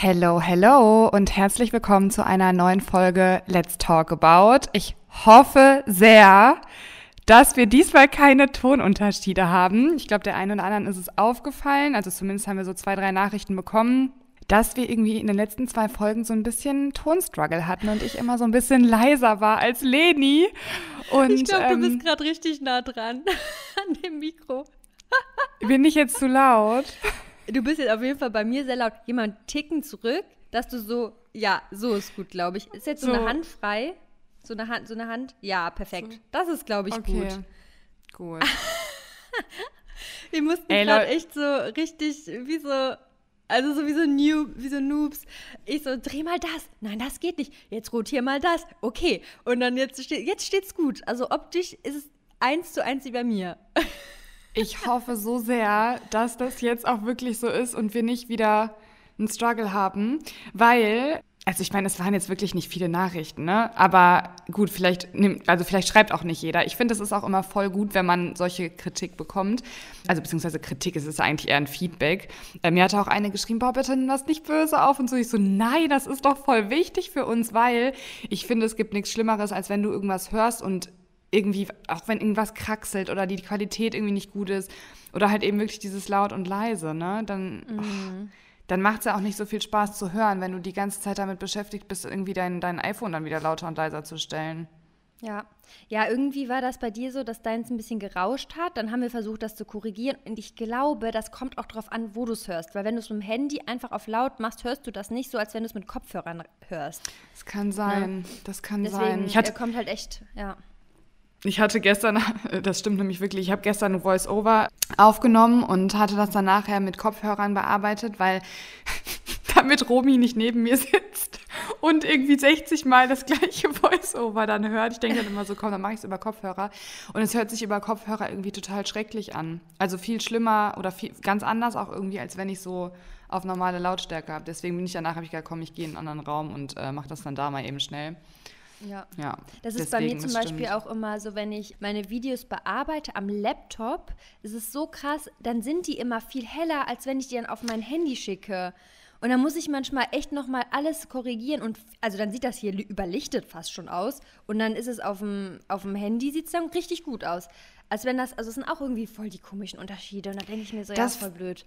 Hello, hello und herzlich willkommen zu einer neuen Folge Let's Talk About. Ich hoffe sehr, dass wir diesmal keine Tonunterschiede haben. Ich glaube, der einen oder anderen ist es aufgefallen, also zumindest haben wir so zwei, drei Nachrichten bekommen, dass wir irgendwie in den letzten zwei Folgen so ein bisschen Tonstruggle hatten und ich immer so ein bisschen leiser war als Leni. Und, ich glaube, ähm, du bist gerade richtig nah dran an dem Mikro. bin ich jetzt zu laut? Du bist jetzt auf jeden Fall bei mir sehr laut. Jemand ticken zurück, dass du so, ja, so ist gut, glaube ich. Ist jetzt so, so, eine Hand frei? So eine Hand, so eine Hand? Ja, perfekt. So. Das ist, glaube ich, okay. gut. Gut. Wir mussten gerade echt so richtig, wie so, also so wie so, Noob, wie so Noobs. Ich so, dreh mal das. Nein, das geht nicht. Jetzt rotier mal das. Okay. Und dann jetzt, steht, jetzt steht's gut. Also optisch ist es eins zu eins wie bei mir. Ich hoffe so sehr, dass das jetzt auch wirklich so ist und wir nicht wieder einen Struggle haben, weil also ich meine, es waren jetzt wirklich nicht viele Nachrichten, ne? Aber gut, vielleicht nimmt, also vielleicht schreibt auch nicht jeder. Ich finde, es ist auch immer voll gut, wenn man solche Kritik bekommt. Also beziehungsweise Kritik, es ist eigentlich eher ein Feedback. Äh, mir hat auch eine geschrieben, boah, bitte nimm das nicht böse auf und so. Ich so, nein, das ist doch voll wichtig für uns, weil ich finde, es gibt nichts Schlimmeres, als wenn du irgendwas hörst und irgendwie, auch wenn irgendwas kraxelt oder die Qualität irgendwie nicht gut ist oder halt eben wirklich dieses laut und leise, ne, dann, mhm. oh, dann macht es ja auch nicht so viel Spaß zu hören, wenn du die ganze Zeit damit beschäftigt bist, irgendwie dein, dein iPhone dann wieder lauter und leiser zu stellen. Ja. Ja, irgendwie war das bei dir so, dass deins ein bisschen gerauscht hat. Dann haben wir versucht, das zu korrigieren. Und ich glaube, das kommt auch darauf an, wo du es hörst. Weil wenn du es mit dem Handy einfach auf laut machst, hörst du das nicht so, als wenn du es mit Kopfhörern hörst. Das kann sein. Ja. Das kann Deswegen, sein. Ich hatte, kommt halt echt, ja. Ich hatte gestern, das stimmt nämlich wirklich, ich habe gestern ein Voice-Over aufgenommen und hatte das dann nachher mit Kopfhörern bearbeitet, weil damit Romi nicht neben mir sitzt und irgendwie 60 Mal das gleiche Voice-Over dann hört. Ich denke dann immer so, komm, dann mache ich es über Kopfhörer. Und es hört sich über Kopfhörer irgendwie total schrecklich an. Also viel schlimmer oder viel, ganz anders auch irgendwie, als wenn ich so auf normale Lautstärke habe. Deswegen bin ich danach, habe ich gesagt, komm, ich gehe in einen anderen Raum und äh, mache das dann da mal eben schnell. Ja. ja. Das ist bei mir zum Beispiel stimmt. auch immer so, wenn ich meine Videos bearbeite am Laptop, ist es so krass, dann sind die immer viel heller, als wenn ich die dann auf mein Handy schicke. Und dann muss ich manchmal echt nochmal alles korrigieren und also dann sieht das hier überlichtet fast schon aus und dann ist es auf dem, auf dem Handy, sieht es dann richtig gut aus. Als wenn das, also es sind auch irgendwie voll die komischen Unterschiede und da denke ich mir so, das, ja, voll blöd.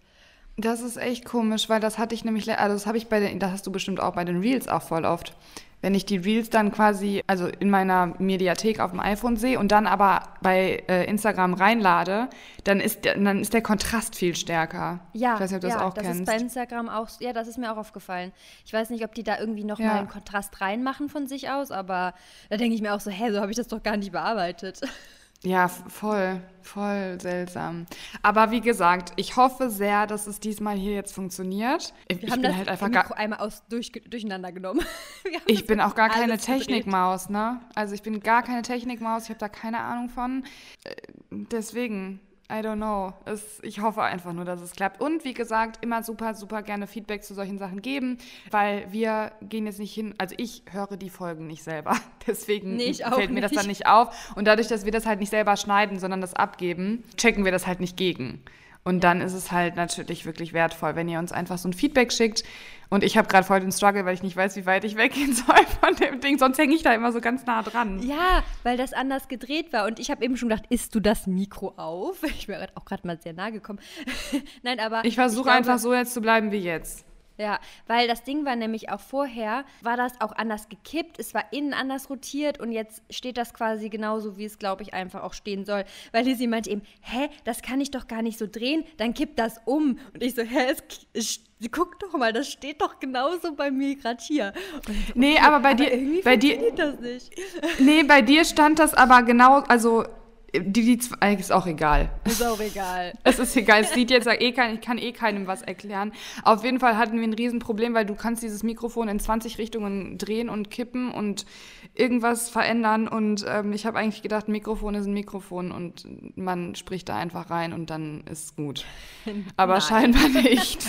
Das ist echt komisch, weil das hatte ich nämlich, also das habe ich bei den, das hast du bestimmt auch bei den Reels auch voll oft wenn ich die Reels dann quasi, also in meiner Mediathek auf dem iPhone sehe und dann aber bei äh, Instagram reinlade, dann ist, der, dann ist der Kontrast viel stärker. Ja, ich weiß nicht, ob du ja, das auch das kennst. ist bei Instagram auch, ja, das ist mir auch aufgefallen. Ich weiß nicht, ob die da irgendwie noch ja. mal einen Kontrast reinmachen von sich aus, aber da denke ich mir auch so, hä, so habe ich das doch gar nicht bearbeitet. Ja, voll, voll seltsam. Aber wie gesagt, ich hoffe sehr, dass es diesmal hier jetzt funktioniert. Ich, Wir haben das halt einfach gar, einmal aus, durch, durcheinander genommen. ich bin auch gar keine Technikmaus, ne? Also ich bin gar keine Technikmaus, ich habe da keine Ahnung von. Äh, deswegen, I don't know. Es, ich hoffe einfach nur, dass es klappt. Und wie gesagt, immer super, super gerne Feedback zu solchen Sachen geben, weil wir gehen jetzt nicht hin, also ich höre die Folgen nicht selber. Deswegen nee, fällt mir nicht. das dann nicht auf. Und dadurch, dass wir das halt nicht selber schneiden, sondern das abgeben, checken wir das halt nicht gegen. Und dann ist es halt natürlich wirklich wertvoll, wenn ihr uns einfach so ein Feedback schickt. Und ich habe gerade voll den Struggle, weil ich nicht weiß, wie weit ich weggehen soll von dem Ding. Sonst hänge ich da immer so ganz nah dran. Ja, weil das anders gedreht war. Und ich habe eben schon gedacht, isst du das Mikro auf? Ich wäre auch gerade mal sehr nah gekommen. Nein, aber. Ich versuche einfach so jetzt zu bleiben wie jetzt. Ja, weil das Ding war nämlich auch vorher, war das auch anders gekippt, es war innen anders rotiert und jetzt steht das quasi genauso, wie es, glaube ich, einfach auch stehen soll. Weil Lizzie meinte eben, hä, das kann ich doch gar nicht so drehen, dann kippt das um. Und ich so, hä, es, es guck doch mal, das steht doch genauso bei mir gerade hier. So, nee, aber bei aber dir, bei dir, das nicht. Nee, bei dir stand das aber genau, also die, die zwei, ist auch egal. Ist auch egal. es ist egal. Es sieht jetzt eh kein, ich kann eh keinem was erklären. Auf jeden Fall hatten wir ein Riesenproblem, weil du kannst dieses Mikrofon in 20 Richtungen drehen und kippen und irgendwas verändern. Und ähm, ich habe eigentlich gedacht, ein Mikrofon ist ein Mikrofon und man spricht da einfach rein und dann ist gut. Aber nein. scheinbar nicht.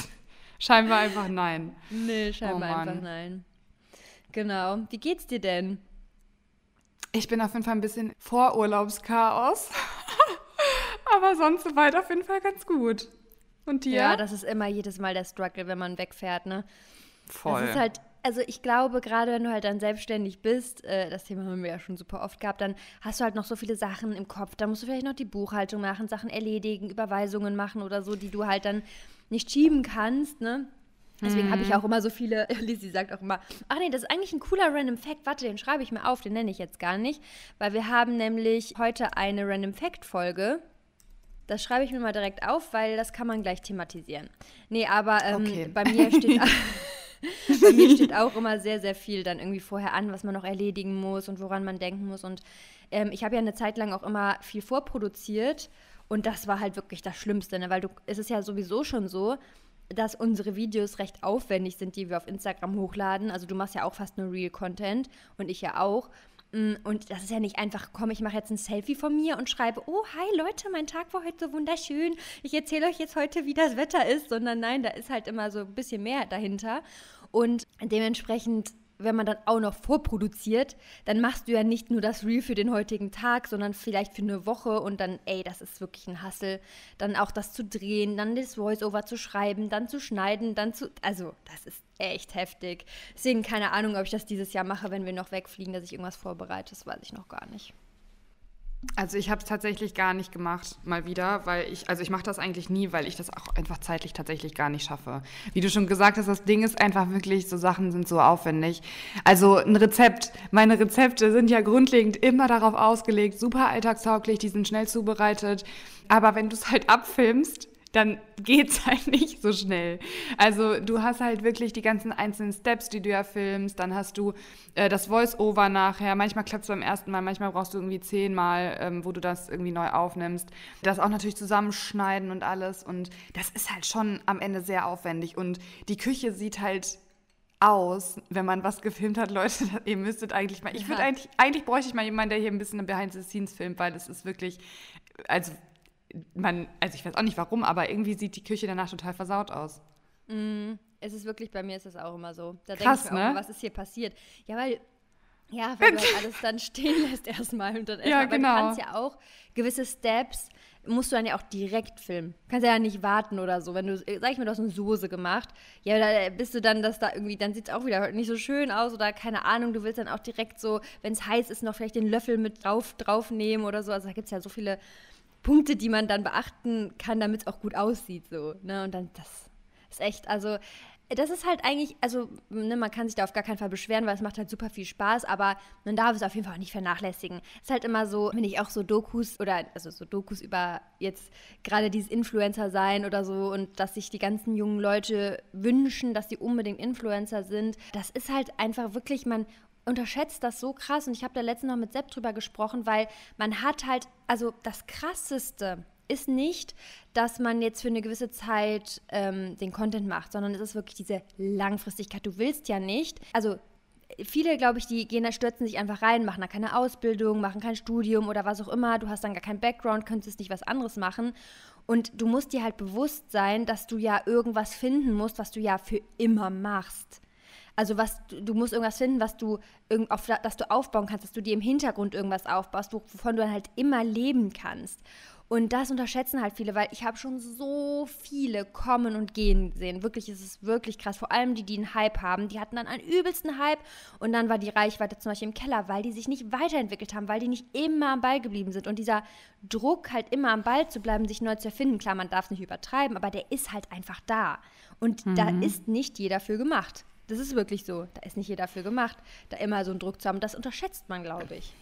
scheinbar einfach nein. Nee, scheinbar oh einfach nein. Genau. Wie geht's dir denn? Ich bin auf jeden Fall ein bisschen vor Urlaubschaos. Aber sonst soweit auf jeden Fall ganz gut. Und dir? Ja, das ist immer jedes Mal der Struggle, wenn man wegfährt, ne? Voll. Das ist halt also ich glaube, gerade wenn du halt dann selbstständig bist, äh, das Thema haben wir ja schon super oft gehabt, dann hast du halt noch so viele Sachen im Kopf. Dann musst du vielleicht noch die Buchhaltung machen, Sachen erledigen, Überweisungen machen oder so, die du halt dann nicht schieben kannst, ne? Deswegen habe ich mhm. auch immer so viele, Lizzie sagt auch immer, ach nee, das ist eigentlich ein cooler Random Fact, warte, den schreibe ich mir auf, den nenne ich jetzt gar nicht, weil wir haben nämlich heute eine Random Fact Folge. Das schreibe ich mir mal direkt auf, weil das kann man gleich thematisieren. Nee, aber ähm, okay. bei mir steht Bei mir steht auch immer sehr, sehr viel dann irgendwie vorher an, was man noch erledigen muss und woran man denken muss. Und ähm, ich habe ja eine Zeit lang auch immer viel vorproduziert. Und das war halt wirklich das Schlimmste, ne? weil du, es ist ja sowieso schon so, dass unsere Videos recht aufwendig sind, die wir auf Instagram hochladen. Also du machst ja auch fast nur Real-Content und ich ja auch. Mm, und das ist ja nicht einfach, komm, ich mache jetzt ein Selfie von mir und schreibe, oh, hi Leute, mein Tag war heute so wunderschön. Ich erzähle euch jetzt heute, wie das Wetter ist, sondern nein, da ist halt immer so ein bisschen mehr dahinter. Und dementsprechend wenn man dann auch noch vorproduziert, dann machst du ja nicht nur das Reel für den heutigen Tag, sondern vielleicht für eine Woche und dann, ey, das ist wirklich ein Hassel. Dann auch das zu drehen, dann das Voice-Over zu schreiben, dann zu schneiden, dann zu. Also, das ist echt heftig. Deswegen keine Ahnung, ob ich das dieses Jahr mache, wenn wir noch wegfliegen, dass ich irgendwas vorbereite. Das weiß ich noch gar nicht. Also ich habe es tatsächlich gar nicht gemacht, mal wieder, weil ich, also ich mache das eigentlich nie, weil ich das auch einfach zeitlich tatsächlich gar nicht schaffe. Wie du schon gesagt hast, das Ding ist einfach wirklich, so Sachen sind so aufwendig. Also ein Rezept, meine Rezepte sind ja grundlegend immer darauf ausgelegt, super alltagstauglich, die sind schnell zubereitet. Aber wenn du es halt abfilmst, dann geht es halt nicht so schnell. Also du hast halt wirklich die ganzen einzelnen Steps, die du ja filmst, dann hast du äh, das Voice-Over nachher, manchmal klappt es beim ersten Mal, manchmal brauchst du irgendwie zehnmal, ähm, wo du das irgendwie neu aufnimmst. Das auch natürlich zusammenschneiden und alles. Und das ist halt schon am Ende sehr aufwendig. Und die Küche sieht halt aus, wenn man was gefilmt hat, Leute, ihr müsstet eigentlich mal, ich würde eigentlich, eigentlich bräuchte ich mal jemanden, der hier ein bisschen Behind the Scenes filmt, weil das ist wirklich, also man, also ich weiß auch nicht warum, aber irgendwie sieht die Küche danach total versaut aus. Mm, es ist wirklich, bei mir ist es auch immer so. Da denke ich mir ne? auch, was ist hier passiert? Ja, weil, ja, weil du halt alles dann stehen lässt erstmal und dann erstmal. Ja, genau. du kannst ja auch gewisse Steps musst du dann ja auch direkt filmen. Kannst ja nicht warten oder so. Wenn du, sag ich mal, du hast eine Soße gemacht, ja, da bist du dann, dass da irgendwie, dann sieht es auch wieder nicht so schön aus oder keine Ahnung, du willst dann auch direkt so, wenn es heiß ist, noch vielleicht den Löffel mit drauf, draufnehmen oder so. Also da gibt es ja so viele Punkte, die man dann beachten kann, damit es auch gut aussieht. So, ne? Und dann, das ist echt, also das ist halt eigentlich, also ne, man kann sich da auf gar keinen Fall beschweren, weil es macht halt super viel Spaß, aber man darf es auf jeden Fall auch nicht vernachlässigen. Es ist halt immer so, wenn ich auch so Dokus oder also so Dokus über jetzt gerade dieses Influencer sein oder so und dass sich die ganzen jungen Leute wünschen, dass sie unbedingt Influencer sind. Das ist halt einfach wirklich, man unterschätzt das so krass und ich habe da letztens noch mit Sepp drüber gesprochen, weil man hat halt, also das Krasseste ist nicht, dass man jetzt für eine gewisse Zeit ähm, den Content macht, sondern es ist wirklich diese Langfristigkeit. Du willst ja nicht, also viele, glaube ich, die gehen da, stürzen sich einfach rein, machen da keine Ausbildung, machen kein Studium oder was auch immer. Du hast dann gar keinen Background, könntest nicht was anderes machen. Und du musst dir halt bewusst sein, dass du ja irgendwas finden musst, was du ja für immer machst. Also was du musst irgendwas finden, was du auf das du aufbauen kannst, dass du dir im Hintergrund irgendwas aufbaust, wovon du dann halt immer leben kannst. Und das unterschätzen halt viele, weil ich habe schon so viele kommen und gehen sehen. Wirklich, es ist wirklich krass. Vor allem die, die einen Hype haben, die hatten dann einen übelsten Hype und dann war die Reichweite zum Beispiel im Keller, weil die sich nicht weiterentwickelt haben, weil die nicht immer am Ball geblieben sind. Und dieser Druck, halt immer am Ball zu bleiben, sich neu zu erfinden, klar, man darf es nicht übertreiben, aber der ist halt einfach da. Und mhm. da ist nicht jeder für gemacht. Das ist wirklich so. Da ist nicht jeder für gemacht, da immer so einen Druck zu haben. Das unterschätzt man, glaube ich.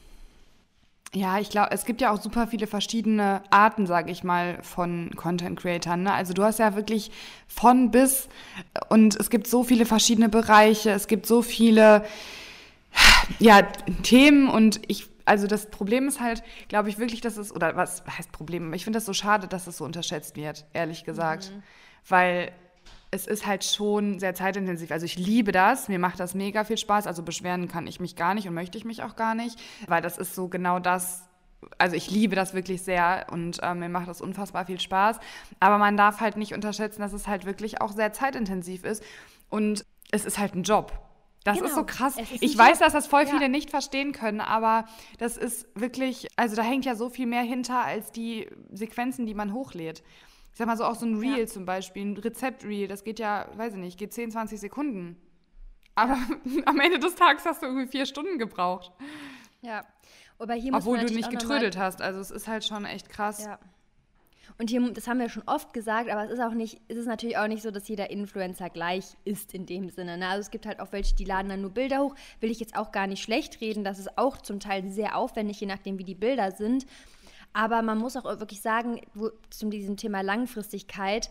Ja, ich glaube, es gibt ja auch super viele verschiedene Arten, sage ich mal, von Content Creatern. Ne? Also du hast ja wirklich von bis und es gibt so viele verschiedene Bereiche, es gibt so viele ja, Themen und ich, also das Problem ist halt, glaube ich wirklich, dass es, oder was heißt Problem? Ich finde das so schade, dass es so unterschätzt wird, ehrlich gesagt. Mhm. Weil es ist halt schon sehr zeitintensiv. Also ich liebe das, mir macht das mega viel Spaß. Also beschweren kann ich mich gar nicht und möchte ich mich auch gar nicht, weil das ist so genau das. Also ich liebe das wirklich sehr und äh, mir macht das unfassbar viel Spaß. Aber man darf halt nicht unterschätzen, dass es halt wirklich auch sehr zeitintensiv ist und es ist halt ein Job. Das genau. ist so krass. Ist ich weiß, dass das voll viele ja. nicht verstehen können, aber das ist wirklich, also da hängt ja so viel mehr hinter als die Sequenzen, die man hochlädt. Ich sag mal so auch so ein Reel ja. zum Beispiel, ein Rezept-Reel, das geht ja, weiß ich nicht, geht 10, 20 Sekunden. Aber am Ende des Tages hast du irgendwie vier Stunden gebraucht. Ja. Aber hier Obwohl du nicht getrödelt hast. Also es ist halt schon echt krass. Ja. Und hier, das haben wir schon oft gesagt, aber es ist auch nicht, es ist natürlich auch nicht so, dass jeder Influencer gleich ist in dem Sinne. Ne? Also es gibt halt auch welche, die laden dann nur Bilder hoch. Will ich jetzt auch gar nicht schlecht reden. Das ist auch zum Teil sehr aufwendig, je nachdem, wie die Bilder sind. Aber man muss auch wirklich sagen, wo, zu diesem Thema Langfristigkeit,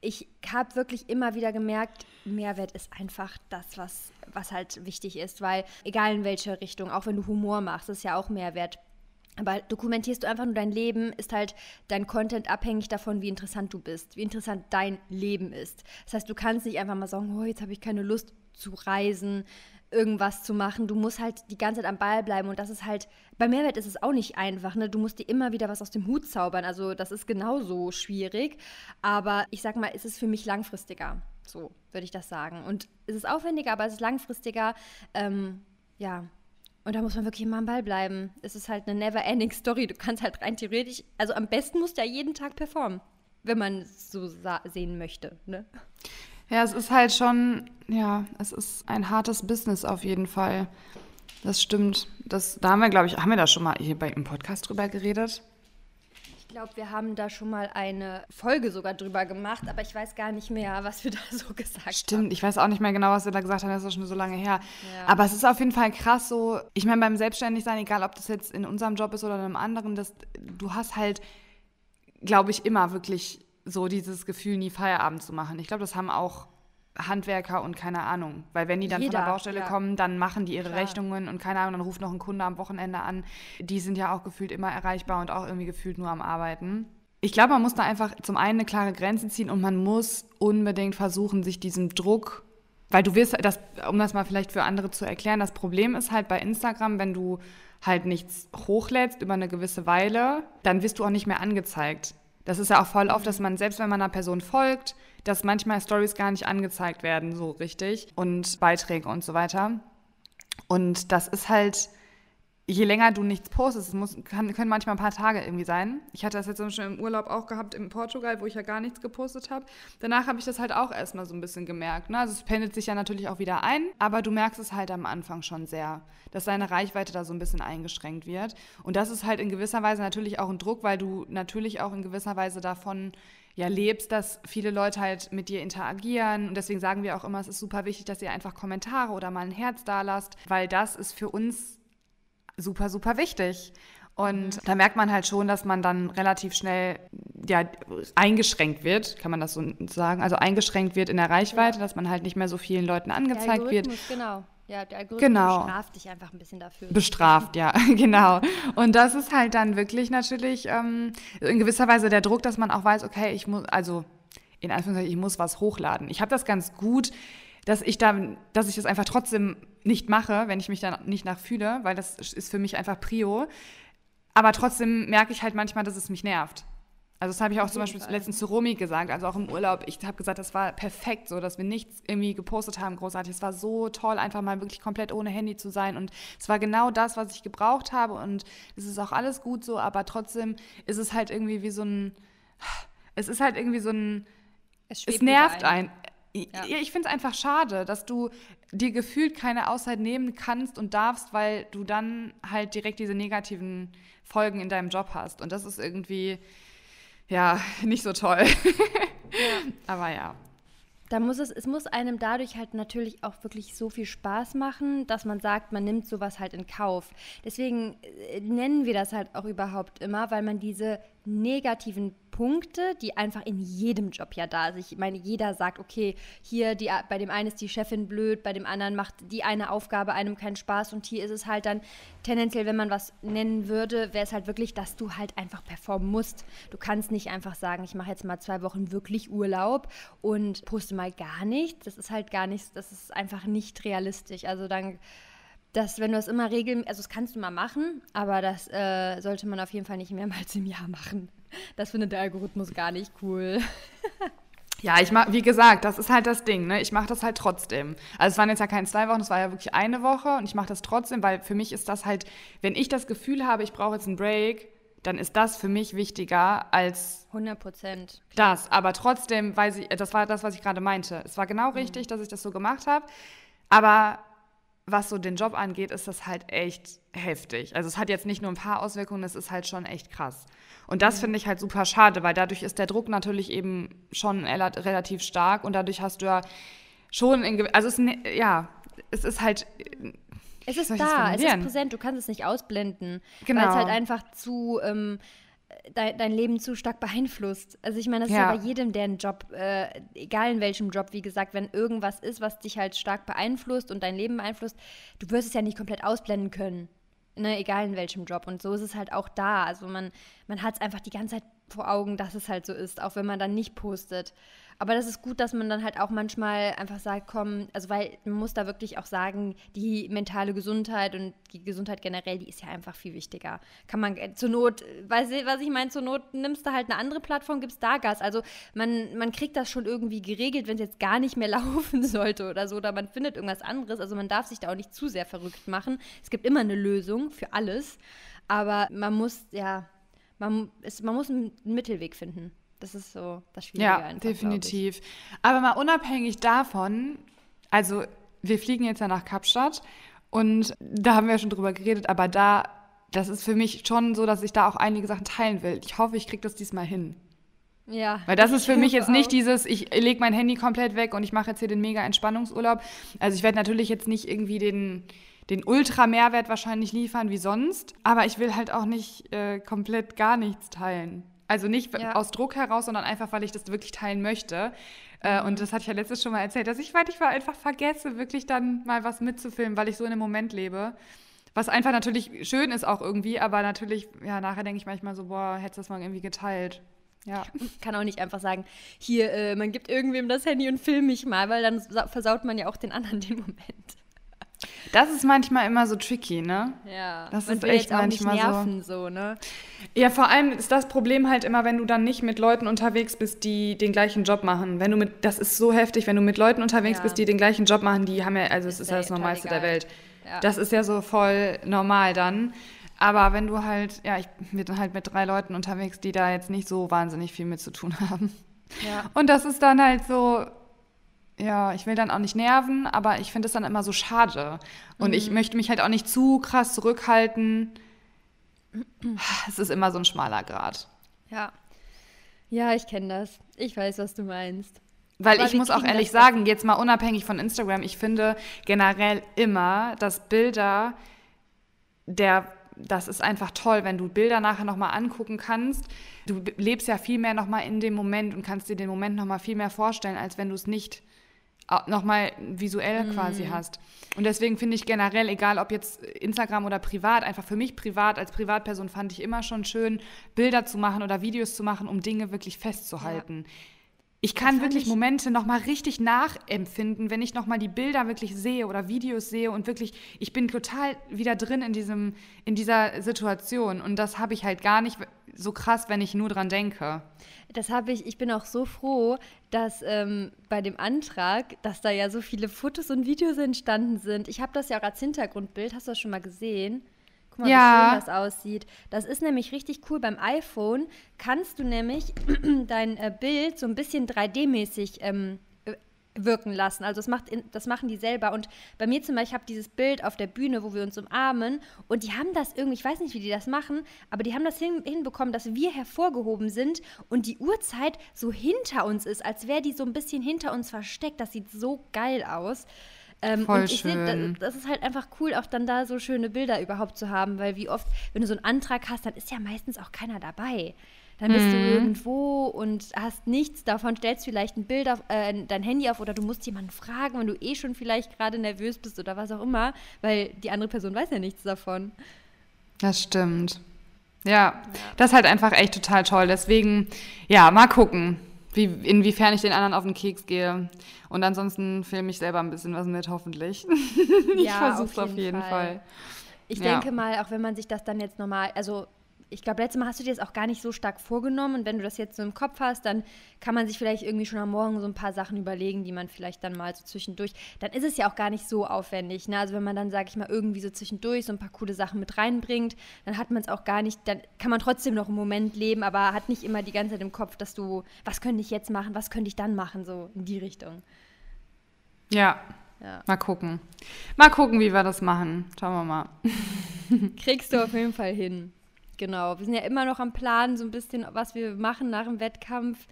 ich habe wirklich immer wieder gemerkt, Mehrwert ist einfach das, was, was halt wichtig ist, weil egal in welche Richtung, auch wenn du Humor machst, ist ja auch Mehrwert. Aber dokumentierst du einfach nur dein Leben, ist halt dein Content abhängig davon, wie interessant du bist, wie interessant dein Leben ist. Das heißt, du kannst nicht einfach mal sagen, oh, jetzt habe ich keine Lust zu reisen, irgendwas zu machen. Du musst halt die ganze Zeit am Ball bleiben und das ist halt, bei Mehrwert ist es auch nicht einfach, ne? Du musst dir immer wieder was aus dem Hut zaubern. Also das ist genauso schwierig. Aber ich sag mal, es ist für mich langfristiger. So würde ich das sagen. Und es ist aufwendiger, aber es ist langfristiger. Ähm, ja, und da muss man wirklich immer am Ball bleiben. Es ist halt eine never-ending Story. Du kannst halt rein theoretisch, also am besten musst du ja jeden Tag performen, wenn man es so sehen möchte. Ne? Ja, es ist halt schon, ja, es ist ein hartes Business auf jeden Fall. Das stimmt. Das, da haben wir, glaube ich, haben wir da schon mal hier bei, im Podcast drüber geredet? Ich glaube, wir haben da schon mal eine Folge sogar drüber gemacht, aber ich weiß gar nicht mehr, was wir da so gesagt haben. Stimmt, ich weiß auch nicht mehr genau, was wir da gesagt haben, das ist schon so lange her. Ja. Aber es ist auf jeden Fall krass so, ich meine, beim Selbstständigsein, egal ob das jetzt in unserem Job ist oder in einem anderen, das, du hast halt, glaube ich, immer wirklich so dieses Gefühl, nie Feierabend zu machen. Ich glaube, das haben auch Handwerker und keine Ahnung. Weil wenn die dann Jeder, von der Baustelle ja. kommen, dann machen die ihre Klar. Rechnungen und keine Ahnung, dann ruft noch ein Kunde am Wochenende an. Die sind ja auch gefühlt immer erreichbar und auch irgendwie gefühlt nur am Arbeiten. Ich glaube, man muss da einfach zum einen eine klare Grenze ziehen und man muss unbedingt versuchen, sich diesem Druck, weil du wirst, das, um das mal vielleicht für andere zu erklären, das Problem ist halt bei Instagram, wenn du halt nichts hochlädst über eine gewisse Weile, dann wirst du auch nicht mehr angezeigt. Das ist ja auch voll oft, dass man, selbst wenn man einer Person folgt, dass manchmal Stories gar nicht angezeigt werden, so richtig. Und Beiträge und so weiter. Und das ist halt, je länger du nichts postest, es muss, kann, können manchmal ein paar Tage irgendwie sein. Ich hatte das jetzt schon im Urlaub auch gehabt in Portugal, wo ich ja gar nichts gepostet habe. Danach habe ich das halt auch erstmal so ein bisschen gemerkt. Ne? Also es pendelt sich ja natürlich auch wieder ein, aber du merkst es halt am Anfang schon sehr, dass deine Reichweite da so ein bisschen eingeschränkt wird. Und das ist halt in gewisser Weise natürlich auch ein Druck, weil du natürlich auch in gewisser Weise davon ja lebst, dass viele Leute halt mit dir interagieren. Und deswegen sagen wir auch immer, es ist super wichtig, dass ihr einfach Kommentare oder mal ein Herz da lasst, weil das ist für uns super, super wichtig. Und mhm. da merkt man halt schon, dass man dann relativ schnell ja, eingeschränkt wird, kann man das so sagen. Also eingeschränkt wird in der Reichweite, ja. dass man halt nicht mehr so vielen Leuten angezeigt wird. Genau. Ja, der Algorithmus genau. bestraft dich einfach ein bisschen dafür. Bestraft, ja, genau. Und das ist halt dann wirklich natürlich ähm, in gewisser Weise der Druck, dass man auch weiß, okay, ich muss, also in Anführungszeichen, ich muss was hochladen. Ich habe das ganz gut dass ich da, dass ich das einfach trotzdem nicht mache, wenn ich mich dann nicht nachfühle, weil das ist für mich einfach Prio. Aber trotzdem merke ich halt manchmal, dass es mich nervt. Also das habe ich auch zum Beispiel Fall. letztens zu Romy gesagt, also auch im Urlaub. Ich habe gesagt, das war perfekt so, dass wir nichts irgendwie gepostet haben, großartig. Es war so toll, einfach mal wirklich komplett ohne Handy zu sein. Und es war genau das, was ich gebraucht habe. Und es ist auch alles gut so, aber trotzdem ist es halt irgendwie wie so ein, es ist halt irgendwie so ein, es, es nervt einen. Ja. Ich finde es einfach schade, dass du dir gefühlt keine Auszeit nehmen kannst und darfst, weil du dann halt direkt diese negativen Folgen in deinem Job hast. Und das ist irgendwie, ja, nicht so toll. Ja. Aber ja. Da muss es, es muss einem dadurch halt natürlich auch wirklich so viel Spaß machen, dass man sagt, man nimmt sowas halt in Kauf. Deswegen äh, nennen wir das halt auch überhaupt immer, weil man diese negativen Punkte, die einfach in jedem Job ja da sind. Ich meine, jeder sagt, okay, hier die, bei dem einen ist die Chefin blöd, bei dem anderen macht die eine Aufgabe einem keinen Spaß und hier ist es halt dann tendenziell, wenn man was nennen würde, wäre es halt wirklich, dass du halt einfach performen musst. Du kannst nicht einfach sagen, ich mache jetzt mal zwei Wochen wirklich Urlaub und poste mal gar nichts. Das ist halt gar nichts, das ist einfach nicht realistisch. Also dann dass wenn du das immer regelmäßig, also das kannst du mal machen, aber das äh, sollte man auf jeden Fall nicht mehrmals im Jahr machen. Das findet der Algorithmus gar nicht cool. Ja, ich mach, wie gesagt, das ist halt das Ding, ne? Ich mache das halt trotzdem. Also es waren jetzt ja keine zwei Wochen, es war ja wirklich eine Woche und ich mache das trotzdem, weil für mich ist das halt, wenn ich das Gefühl habe, ich brauche jetzt einen Break, dann ist das für mich wichtiger als 100 Prozent. Das, aber trotzdem weiß ich, das war das, was ich gerade meinte. Es war genau mhm. richtig, dass ich das so gemacht habe. Aber was so den Job angeht, ist das halt echt heftig. Also es hat jetzt nicht nur ein paar Auswirkungen, es ist halt schon echt krass. Und das mhm. finde ich halt super schade, weil dadurch ist der Druck natürlich eben schon relativ stark und dadurch hast du ja schon, in, also es, ne, ja, es ist halt. Es ist da, es ist präsent, du kannst es nicht ausblenden. Genau. Weil es halt einfach zu. Ähm, dein, Leben zu stark beeinflusst. Also ich meine, das ja. ist ja bei jedem, der einen Job, äh, egal in welchem Job, wie gesagt, wenn irgendwas ist, was dich halt stark beeinflusst und dein Leben beeinflusst, du wirst es ja nicht komplett ausblenden können. Ne, egal in welchem Job. Und so ist es halt auch da. Also man, man hat es einfach die ganze Zeit vor Augen, dass es halt so ist, auch wenn man dann nicht postet. Aber das ist gut, dass man dann halt auch manchmal einfach sagt, komm, also weil man muss da wirklich auch sagen, die mentale Gesundheit und die Gesundheit generell, die ist ja einfach viel wichtiger. Kann man äh, zur Not, weißt du, was ich meine, zur Not nimmst du halt eine andere Plattform, gibst da Gas. Also man, man kriegt das schon irgendwie geregelt, wenn es jetzt gar nicht mehr laufen sollte oder so, oder man findet irgendwas anderes. Also man darf sich da auch nicht zu sehr verrückt machen. Es gibt immer eine Lösung für alles, aber man muss, ja, man, es, man muss einen Mittelweg finden. Das ist so das Schwierige. Ja, einfach, definitiv. Aber mal unabhängig davon, also wir fliegen jetzt ja nach Kapstadt und da haben wir ja schon drüber geredet, aber da, das ist für mich schon so, dass ich da auch einige Sachen teilen will. Ich hoffe, ich kriege das diesmal hin. Ja. Weil das ist für mich jetzt nicht dieses, ich lege mein Handy komplett weg und ich mache jetzt hier den mega Entspannungsurlaub. Also ich werde natürlich jetzt nicht irgendwie den, den Ultra-Mehrwert wahrscheinlich liefern wie sonst, aber ich will halt auch nicht äh, komplett gar nichts teilen. Also nicht ja. aus Druck heraus, sondern einfach, weil ich das wirklich teilen möchte. Äh, und das hatte ich ja letztes schon mal erzählt, dass ich manchmal einfach vergesse, wirklich dann mal was mitzufilmen, weil ich so in dem Moment lebe. Was einfach natürlich schön ist auch irgendwie, aber natürlich, ja, nachher denke ich manchmal so, boah, hättest du das mal irgendwie geteilt. Ja. Kann auch nicht einfach sagen, hier, äh, man gibt irgendwem das Handy und film mich mal, weil dann versaut man ja auch den anderen den Moment. Das ist manchmal immer so tricky, ne? Ja. Das ist echt manchmal nerven, so. so, ne? Ja, vor allem ist das Problem halt immer, wenn du dann nicht mit Leuten unterwegs bist, die den gleichen Job machen. Wenn du mit, das ist so heftig, wenn du mit Leuten unterwegs ja. bist, die den gleichen Job machen, die haben ja, also es ist ja das Normalste egal. der Welt. Ja. Das ist ja so voll normal dann. Aber wenn du halt, ja, ich bin halt mit drei Leuten unterwegs, die da jetzt nicht so wahnsinnig viel mit zu tun haben. Ja. Und das ist dann halt so, ja, ich will dann auch nicht nerven, aber ich finde es dann immer so schade. Und mhm. ich möchte mich halt auch nicht zu krass zurückhalten. Es ist immer so ein schmaler Grad. Ja. Ja, ich kenne das. Ich weiß, was du meinst. Weil aber ich muss auch ehrlich sagen, jetzt mal unabhängig von Instagram, ich finde generell immer, dass Bilder der das ist einfach toll, wenn du Bilder nachher nochmal angucken kannst. Du lebst ja viel mehr nochmal in dem Moment und kannst dir den Moment nochmal viel mehr vorstellen, als wenn du es nicht nochmal visuell mm. quasi hast. Und deswegen finde ich generell, egal ob jetzt Instagram oder privat, einfach für mich privat, als Privatperson fand ich immer schon schön, Bilder zu machen oder Videos zu machen, um Dinge wirklich festzuhalten. Ja. Ich kann wirklich ich Momente nochmal richtig nachempfinden, wenn ich nochmal die Bilder wirklich sehe oder Videos sehe und wirklich, ich bin total wieder drin in, diesem, in dieser Situation. Und das habe ich halt gar nicht so krass, wenn ich nur dran denke. Das habe ich, ich bin auch so froh, dass ähm, bei dem Antrag, dass da ja so viele Fotos und Videos entstanden sind. Ich habe das ja auch als Hintergrundbild, hast du das schon mal gesehen? Guck mal, ja. wie schön das aussieht. Das ist nämlich richtig cool. Beim iPhone kannst du nämlich dein äh, Bild so ein bisschen 3D-mäßig ähm, äh, wirken lassen. Also das, macht das machen die selber. Und bei mir zum Beispiel, ich habe dieses Bild auf der Bühne, wo wir uns umarmen. Und die haben das irgendwie, ich weiß nicht, wie die das machen, aber die haben das hin, hinbekommen, dass wir hervorgehoben sind und die Uhrzeit so hinter uns ist, als wäre die so ein bisschen hinter uns versteckt. Das sieht so geil aus. Ähm, Voll und ich schön. Seh, das, das, ist halt einfach cool, auch dann da so schöne Bilder überhaupt zu haben, weil wie oft, wenn du so einen Antrag hast, dann ist ja meistens auch keiner dabei. Dann bist mhm. du irgendwo und hast nichts davon, stellst vielleicht ein Bild auf, äh, dein Handy auf oder du musst jemanden fragen, wenn du eh schon vielleicht gerade nervös bist oder was auch immer, weil die andere Person weiß ja nichts davon. Das stimmt. Ja, ja. das ist halt einfach echt total toll. Deswegen, ja, mal gucken wie, inwiefern ich den anderen auf den Keks gehe. Und ansonsten filme ich selber ein bisschen was mit, hoffentlich. ich ja, versuche es auf jeden Fall. Fall. Ich ja. denke mal, auch wenn man sich das dann jetzt normal, also ich glaube, letztes Mal hast du dir das auch gar nicht so stark vorgenommen. Und wenn du das jetzt so im Kopf hast, dann kann man sich vielleicht irgendwie schon am Morgen so ein paar Sachen überlegen, die man vielleicht dann mal so zwischendurch. Dann ist es ja auch gar nicht so aufwendig. Ne? Also wenn man dann, sag ich mal, irgendwie so zwischendurch so ein paar coole Sachen mit reinbringt, dann hat man es auch gar nicht, dann kann man trotzdem noch im Moment leben, aber hat nicht immer die ganze Zeit im Kopf, dass du, was könnte ich jetzt machen, was könnte ich dann machen, so in die Richtung. Ja, Ja. Mal gucken. Mal gucken, wie wir das machen. Schauen wir mal. Kriegst du auf jeden Fall hin. Genau. Wir sind ja immer noch am Plan, so ein bisschen, was wir machen nach dem Wettkampf.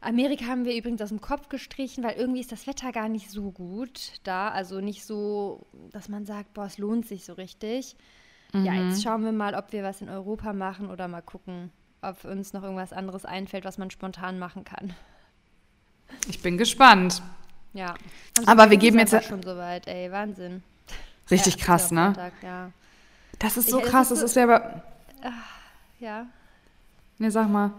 Amerika haben wir übrigens aus dem Kopf gestrichen, weil irgendwie ist das Wetter gar nicht so gut da. Also nicht so, dass man sagt, boah, es lohnt sich so richtig. Mhm. Ja, jetzt schauen wir mal, ob wir was in Europa machen oder mal gucken, ob uns noch irgendwas anderes einfällt, was man spontan machen kann. Ich bin gespannt. Ja. Also Aber wir geben jetzt schon soweit, ey, Wahnsinn. Richtig krass, ne? ja. Das ist so ich, krass, das ist, so, ist ja aber. Ja. Ne, sag mal.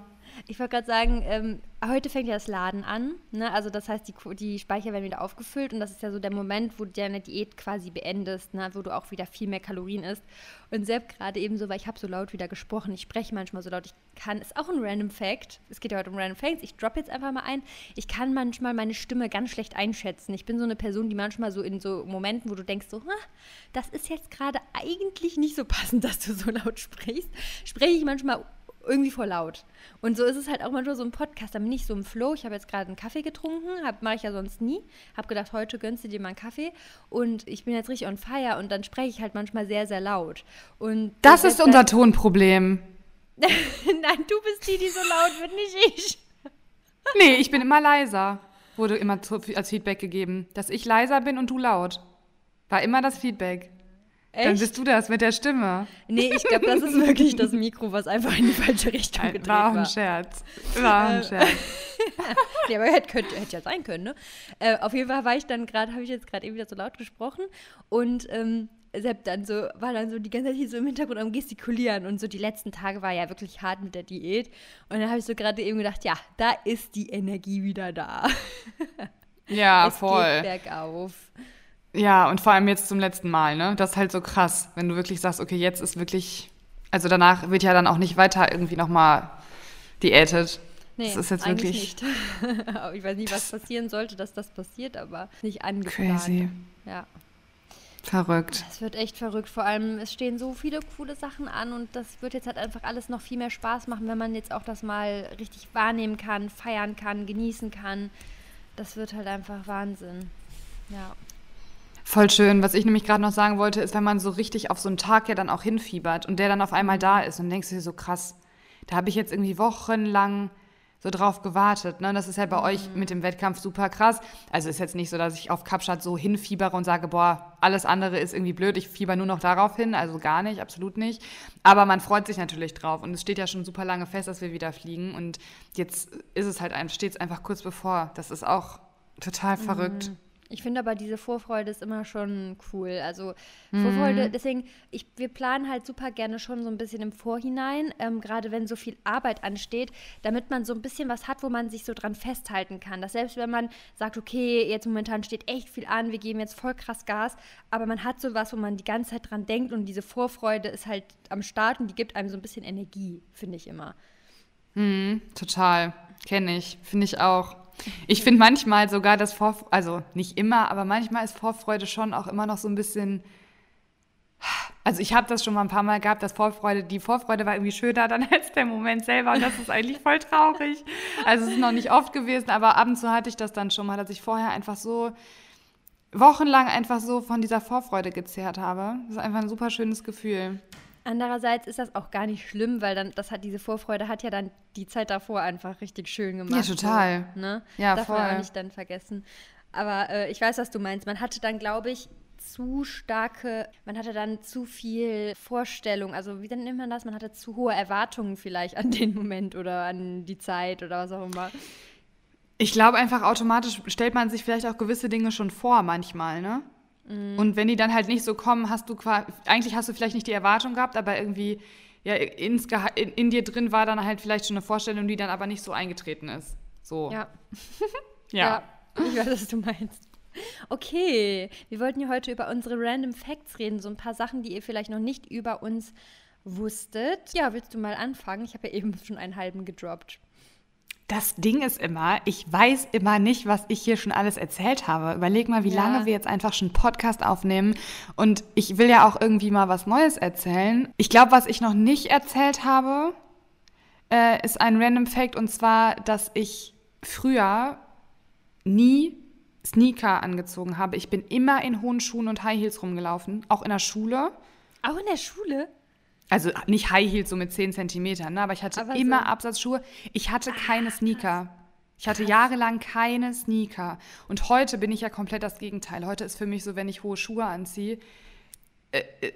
Ich wollte gerade sagen, ähm, heute fängt ja das Laden an. Ne? Also das heißt, die, die Speicher werden wieder aufgefüllt und das ist ja so der Moment, wo du deine Diät quasi beendest, ne? wo du auch wieder viel mehr Kalorien isst. Und selbst gerade eben so, weil ich habe so laut wieder gesprochen, ich spreche manchmal so laut ich kann, ist auch ein Random Fact. Es geht ja heute um Random Facts. Ich droppe jetzt einfach mal ein. Ich kann manchmal meine Stimme ganz schlecht einschätzen. Ich bin so eine Person, die manchmal so in so Momenten, wo du denkst so, das ist jetzt gerade eigentlich nicht so passend, dass du so laut sprichst, spreche ich manchmal irgendwie voll laut. Und so ist es halt auch manchmal so ein Podcast. Da bin ich so im Flow. Ich habe jetzt gerade einen Kaffee getrunken, mache ich ja sonst nie. Habe gedacht, heute gönnst du dir mal einen Kaffee. Und ich bin jetzt richtig on fire und dann spreche ich halt manchmal sehr, sehr laut. Und das ist unser Tonproblem. Nein, du bist die, die so laut wird, nicht ich. nee, ich bin immer leiser. Wurde immer als Feedback gegeben. Dass ich leiser bin und du laut. War immer das Feedback. Echt? Dann bist du das mit der Stimme. Nee, ich glaube, das ist wirklich das Mikro, was einfach in die falsche Richtung gedreht war. War ein Scherz. War ein äh, Scherz. nee, aber hätte, könnte, hätte ja sein können, ne? Äh, auf jeden Fall war ich dann gerade, habe ich jetzt gerade eben wieder so laut gesprochen und ähm, Sepp dann so, war dann so die ganze Zeit hier so im Hintergrund am Gestikulieren und so die letzten Tage war ja wirklich hart mit der Diät. Und dann habe ich so gerade eben gedacht, ja, da ist die Energie wieder da. Ja, es voll. Geht bergauf. Ja, und vor allem jetzt zum letzten Mal, ne? Das ist halt so krass, wenn du wirklich sagst, okay, jetzt ist wirklich, also danach wird ja dann auch nicht weiter irgendwie nochmal diätet. Nee, das ist jetzt wirklich. Nicht. ich weiß nicht, was passieren sollte, dass das passiert, aber nicht angeplant. Crazy. Ja. Verrückt. Es wird echt verrückt. Vor allem, es stehen so viele coole Sachen an und das wird jetzt halt einfach alles noch viel mehr Spaß machen, wenn man jetzt auch das mal richtig wahrnehmen kann, feiern kann, genießen kann. Das wird halt einfach Wahnsinn. Ja. Voll schön. Was ich nämlich gerade noch sagen wollte, ist, wenn man so richtig auf so einen Tag ja dann auch hinfiebert und der dann auf einmal da ist und denkst du dir so krass, da habe ich jetzt irgendwie wochenlang so drauf gewartet. Ne? Das ist halt bei mhm. euch mit dem Wettkampf super krass. Also ist jetzt nicht so, dass ich auf Kapstadt so hinfiebere und sage, boah, alles andere ist irgendwie blöd, ich fieber nur noch darauf hin. Also gar nicht, absolut nicht. Aber man freut sich natürlich drauf. Und es steht ja schon super lange fest, dass wir wieder fliegen. Und jetzt ist es halt, steht es einfach kurz bevor. Das ist auch total verrückt. Mhm. Ich finde aber diese Vorfreude ist immer schon cool. Also mhm. Vorfreude, deswegen, ich, wir planen halt super gerne schon so ein bisschen im Vorhinein, ähm, gerade wenn so viel Arbeit ansteht, damit man so ein bisschen was hat, wo man sich so dran festhalten kann. Dass selbst wenn man sagt, okay, jetzt momentan steht echt viel an, wir geben jetzt voll krass Gas, aber man hat so was, wo man die ganze Zeit dran denkt und diese Vorfreude ist halt am Start und die gibt einem so ein bisschen Energie, finde ich immer. Mhm, total. Kenne ich. Finde ich auch. Ich finde manchmal sogar das Vorfreude, also nicht immer, aber manchmal ist Vorfreude schon auch immer noch so ein bisschen. Also ich habe das schon mal ein paar Mal gehabt, dass Vorfreude, die Vorfreude war irgendwie schöner dann als der Moment selber und das ist eigentlich voll traurig. Also es ist noch nicht oft gewesen, aber ab und zu hatte ich das dann schon mal, dass ich vorher einfach so wochenlang einfach so von dieser Vorfreude gezehrt habe. Das ist einfach ein super schönes Gefühl. Andererseits ist das auch gar nicht schlimm, weil dann das hat diese Vorfreude hat ja dann die Zeit davor einfach richtig schön gemacht. Ja, total. So, ne? Ja, Darf voll. man auch nicht dann vergessen. Aber äh, ich weiß, was du meinst. Man hatte dann, glaube ich, zu starke, man hatte dann zu viel Vorstellung, also wie nennt man das? Man hatte zu hohe Erwartungen vielleicht an den Moment oder an die Zeit oder was auch immer. Ich glaube einfach automatisch stellt man sich vielleicht auch gewisse Dinge schon vor manchmal, ne? Mhm. Und wenn die dann halt nicht so kommen, hast du quasi, eigentlich hast du vielleicht nicht die Erwartung gehabt, aber irgendwie ja, in, in, dir drin war dann halt vielleicht schon eine Vorstellung, die dann aber nicht so eingetreten ist. So. Ja. ja. ja. Ich weiß, was du meinst. Okay, wir wollten ja heute über unsere Random Facts reden, so ein paar Sachen, die ihr vielleicht noch nicht über uns wusstet. Ja, willst du mal anfangen? Ich habe ja eben schon einen halben gedroppt. Das Ding ist immer, ich weiß immer nicht, was ich hier schon alles erzählt habe. Überleg mal, wie ja. lange wir jetzt einfach schon Podcast aufnehmen. Und ich will ja auch irgendwie mal was Neues erzählen. Ich glaube, was ich noch nicht erzählt habe, äh, ist ein Random Fact. Und zwar, dass ich früher nie Sneaker angezogen habe. Ich bin immer in hohen Schuhen und High Heels rumgelaufen, auch in der Schule. Auch in der Schule? Also nicht High Heels so mit 10 Zentimetern, ne? aber ich hatte aber immer so Absatzschuhe. Ich hatte keine Sneaker. Krass. Ich hatte jahrelang keine Sneaker. Und heute bin ich ja komplett das Gegenteil. Heute ist für mich so, wenn ich hohe Schuhe anziehe, äh, äh,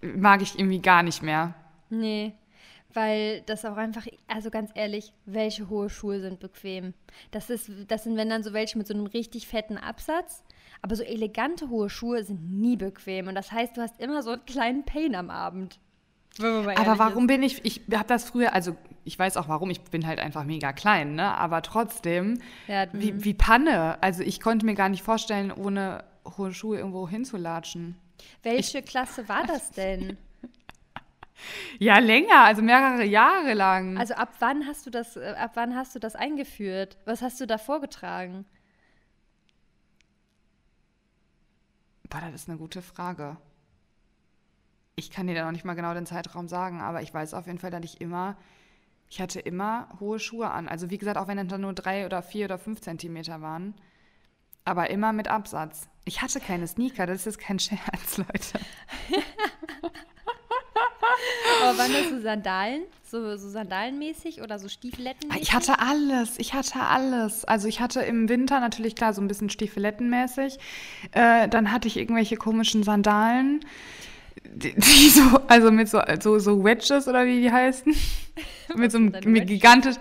mag ich irgendwie gar nicht mehr. Nee, weil das auch einfach, also ganz ehrlich, welche hohe Schuhe sind bequem? Das, ist, das sind, wenn dann so welche mit so einem richtig fetten Absatz. Aber so elegante hohe Schuhe sind nie bequem. Und das heißt, du hast immer so einen kleinen Pain am Abend. Aber warum ist. bin ich, ich habe das früher, also ich weiß auch warum, ich bin halt einfach mega klein, ne? Aber trotzdem, ja, wie, mhm. wie Panne. Also ich konnte mir gar nicht vorstellen, ohne hohe Schuhe irgendwo hinzulatschen. Welche ich, Klasse war das denn? ja, länger, also mehrere Jahre lang. Also ab wann hast du das, äh, ab wann hast du das eingeführt? Was hast du da vorgetragen? Boah, das ist eine gute Frage ich kann dir da noch nicht mal genau den Zeitraum sagen, aber ich weiß auf jeden Fall, dass ich immer, ich hatte immer hohe Schuhe an. Also wie gesagt, auch wenn es dann nur drei oder vier oder fünf Zentimeter waren, aber immer mit Absatz. Ich hatte keine Sneaker, das ist kein Scherz, Leute. Aber waren das so Sandalen? So, so Sandalenmäßig oder so Stiefeletten? Ich hatte alles. Ich hatte alles. Also ich hatte im Winter natürlich klar so ein bisschen Stiefelettenmäßig. Äh, dann hatte ich irgendwelche komischen Sandalen die, die, so, also mit so, so, so Wedges oder wie die heißen. mit so einem mit gigantisch,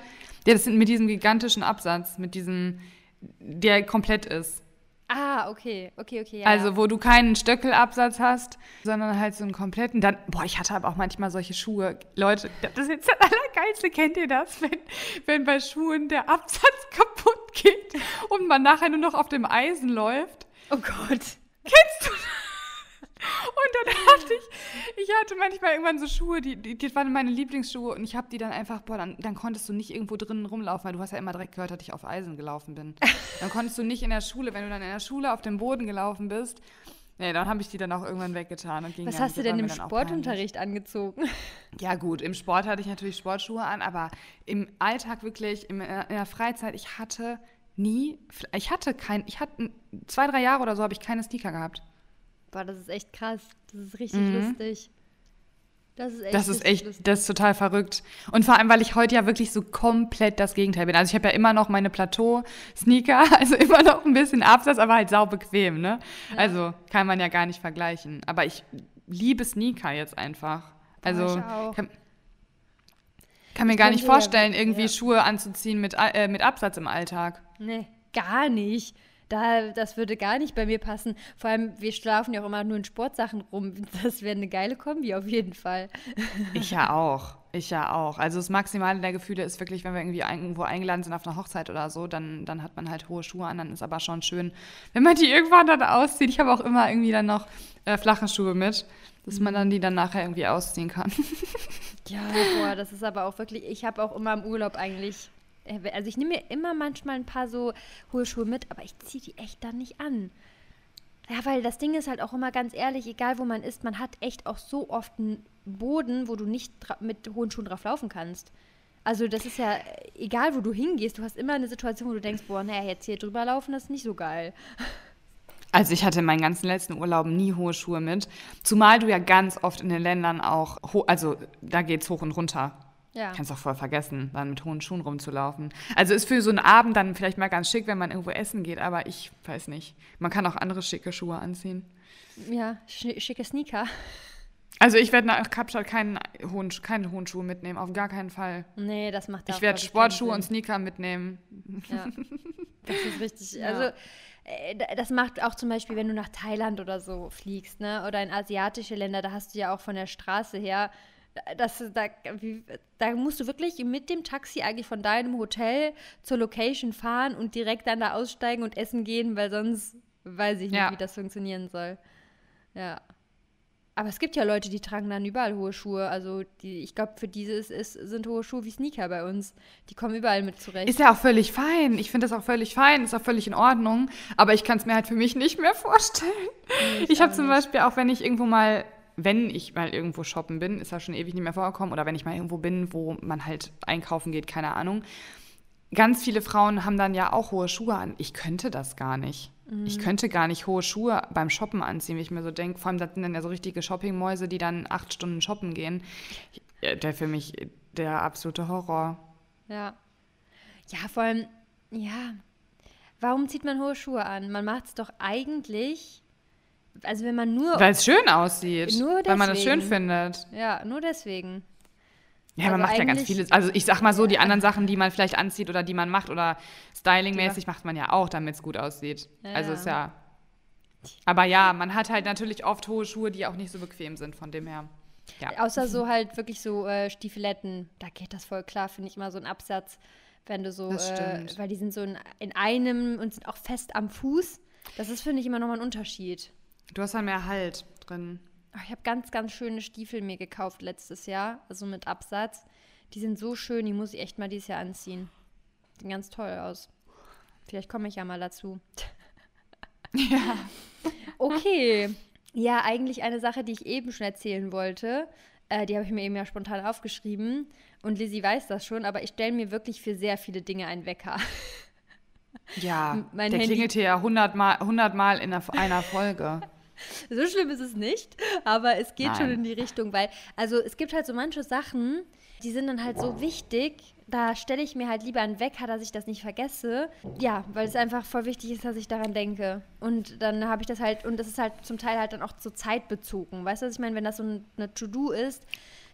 ja, das sind mit diesem gigantischen Absatz, mit diesem, der komplett ist. Ah, okay, okay, okay. Ja, also, wo du keinen Stöckelabsatz hast, sondern halt so einen kompletten. Dann, boah, ich hatte aber auch manchmal solche Schuhe. Leute, das ist jetzt das Allergeilste. Kennt ihr das? Wenn, wenn bei Schuhen der Absatz kaputt geht und man nachher nur noch auf dem Eisen läuft? Oh Gott. Kennst du? Und dann hatte ich, ich hatte manchmal irgendwann so Schuhe, die, die, die waren meine Lieblingsschuhe und ich habe die dann einfach, boah, dann, dann konntest du nicht irgendwo drinnen rumlaufen, weil du hast ja immer direkt gehört, dass ich auf Eisen gelaufen bin. Dann konntest du nicht in der Schule, wenn du dann in der Schule auf dem Boden gelaufen bist, nee, dann habe ich die dann auch irgendwann weggetan. Und ging Was hast du denn im Sportunterricht angezogen? Ja gut, im Sport hatte ich natürlich Sportschuhe an, aber im Alltag wirklich, in der Freizeit, ich hatte nie, ich hatte kein, ich hatte zwei, drei Jahre oder so habe ich keine Sneaker gehabt. Boah, das ist echt krass. Das ist richtig mhm. lustig. Das ist echt, das ist echt, lustig. das ist total verrückt. Und vor allem, weil ich heute ja wirklich so komplett das Gegenteil bin. Also ich habe ja immer noch meine Plateau-Sneaker, also immer noch ein bisschen Absatz, aber halt sau bequem, ne? Ja. Also kann man ja gar nicht vergleichen. Aber ich liebe Sneaker jetzt einfach. Also Boah, kann, kann, mir ich gar nicht vorstellen, ja, irgendwie ja. Schuhe anzuziehen mit, äh, mit Absatz im Alltag. Nee, gar nicht da, das würde gar nicht bei mir passen. Vor allem, wir schlafen ja auch immer nur in Sportsachen rum. Das wäre eine geile Kombi auf jeden Fall. Ich ja auch. Ich ja auch. Also das Maximale der Gefühle ist wirklich, wenn wir irgendwie irgendwo eingeladen sind auf einer Hochzeit oder so, dann, dann hat man halt hohe Schuhe an. Dann ist aber schon schön, wenn man die irgendwann dann auszieht. Ich habe auch immer irgendwie dann noch äh, flache Schuhe mit, dass man dann die dann nachher irgendwie ausziehen kann. Ja, boah, das ist aber auch wirklich, ich habe auch immer im Urlaub eigentlich also ich nehme mir immer manchmal ein paar so hohe Schuhe mit, aber ich ziehe die echt dann nicht an. Ja, weil das Ding ist halt auch immer ganz ehrlich, egal wo man ist, man hat echt auch so oft einen Boden, wo du nicht mit hohen Schuhen drauf laufen kannst. Also das ist ja, egal wo du hingehst, du hast immer eine Situation, wo du denkst, boah, naja, jetzt hier drüber laufen, das ist nicht so geil. Also ich hatte in meinen ganzen letzten Urlauben nie hohe Schuhe mit. Zumal du ja ganz oft in den Ländern auch, also da geht es hoch und runter. Ja. Kannst auch voll vergessen, dann mit hohen Schuhen rumzulaufen. Also ist für so einen Abend dann vielleicht mal ganz schick, wenn man irgendwo essen geht, aber ich weiß nicht. Man kann auch andere schicke Schuhe anziehen. Ja, schicke Sneaker. Also ich werde nach Kapstadt keinen hohen, keine hohen Schuhe mitnehmen, auf gar keinen Fall. Nee, das macht Ich werde Sportschuhe und Sneaker mitnehmen. Ja, das ist richtig. Ja. Also äh, das macht auch zum Beispiel, wenn du nach Thailand oder so fliegst, ne? Oder in asiatische Länder, da hast du ja auch von der Straße her das, da, da musst du wirklich mit dem Taxi eigentlich von deinem Hotel zur Location fahren und direkt dann da aussteigen und essen gehen, weil sonst weiß ich nicht, ja. wie das funktionieren soll. Ja. Aber es gibt ja Leute, die tragen dann überall hohe Schuhe. Also die, ich glaube, für dieses ist, sind hohe Schuhe wie Sneaker bei uns. Die kommen überall mit zurecht. Ist ja auch völlig fein. Ich finde das auch völlig fein, ist auch völlig in Ordnung. Aber ich kann es mir halt für mich nicht mehr vorstellen. Nee, ich, ich habe zum Beispiel auch, wenn ich irgendwo mal wenn ich mal irgendwo shoppen bin, ist das schon ewig nicht mehr vorgekommen, oder wenn ich mal irgendwo bin, wo man halt einkaufen geht, keine Ahnung, ganz viele Frauen haben dann ja auch hohe Schuhe an. Ich könnte das gar nicht. Mhm. Ich könnte gar nicht hohe Schuhe beim Shoppen anziehen, wie ich mir so denke. Vor allem, das sind dann ja so richtige Shoppingmäuse, die dann acht Stunden shoppen gehen. Der für mich der absolute Horror. Ja. Ja, vor allem, ja. Warum zieht man hohe Schuhe an? Man macht es doch eigentlich, also wenn man nur. Weil es schön aussieht. Nur deswegen. Weil man es schön findet. Ja, nur deswegen. Ja, also man macht ja ganz vieles. Also ich sag mal so, die anderen Sachen, die man vielleicht anzieht oder die man macht oder stylingmäßig macht man ja auch, damit es gut aussieht. Ja, also ist ja. Aber ja, man hat halt natürlich oft hohe Schuhe, die auch nicht so bequem sind, von dem her. Ja. Außer so halt wirklich so äh, Stiefeletten, da geht das voll klar, finde ich immer so ein Absatz, wenn du so, äh, weil die sind so in, in, einem und sind auch fest am Fuß. Das ist, finde ich, immer nochmal ein Unterschied. Du hast dann mehr Halt drin. Ich habe ganz, ganz schöne Stiefel mir gekauft letztes Jahr, also mit Absatz. Die sind so schön, die muss ich echt mal dieses Jahr anziehen. Sehen ganz toll aus. Vielleicht komme ich ja mal dazu. ja. Okay. Ja, eigentlich eine Sache, die ich eben schon erzählen wollte. Äh, die habe ich mir eben ja spontan aufgeschrieben. Und Lizzie weiß das schon, aber ich stelle mir wirklich für sehr viele Dinge einen Wecker. Ja, mein der Handy klingelt hier ja hundertmal 100 Mal in einer Folge. So schlimm ist es nicht, aber es geht Nein. schon in die Richtung, weil, also es gibt halt so manche Sachen, die sind dann halt so wichtig, da stelle ich mir halt lieber einen Wecker, dass ich das nicht vergesse. Ja, weil es einfach voll wichtig ist, dass ich daran denke. Und dann habe ich das halt, und das ist halt zum Teil halt dann auch zur Zeit bezogen. Weißt du, was ich meine? Wenn das so eine To-Do ist,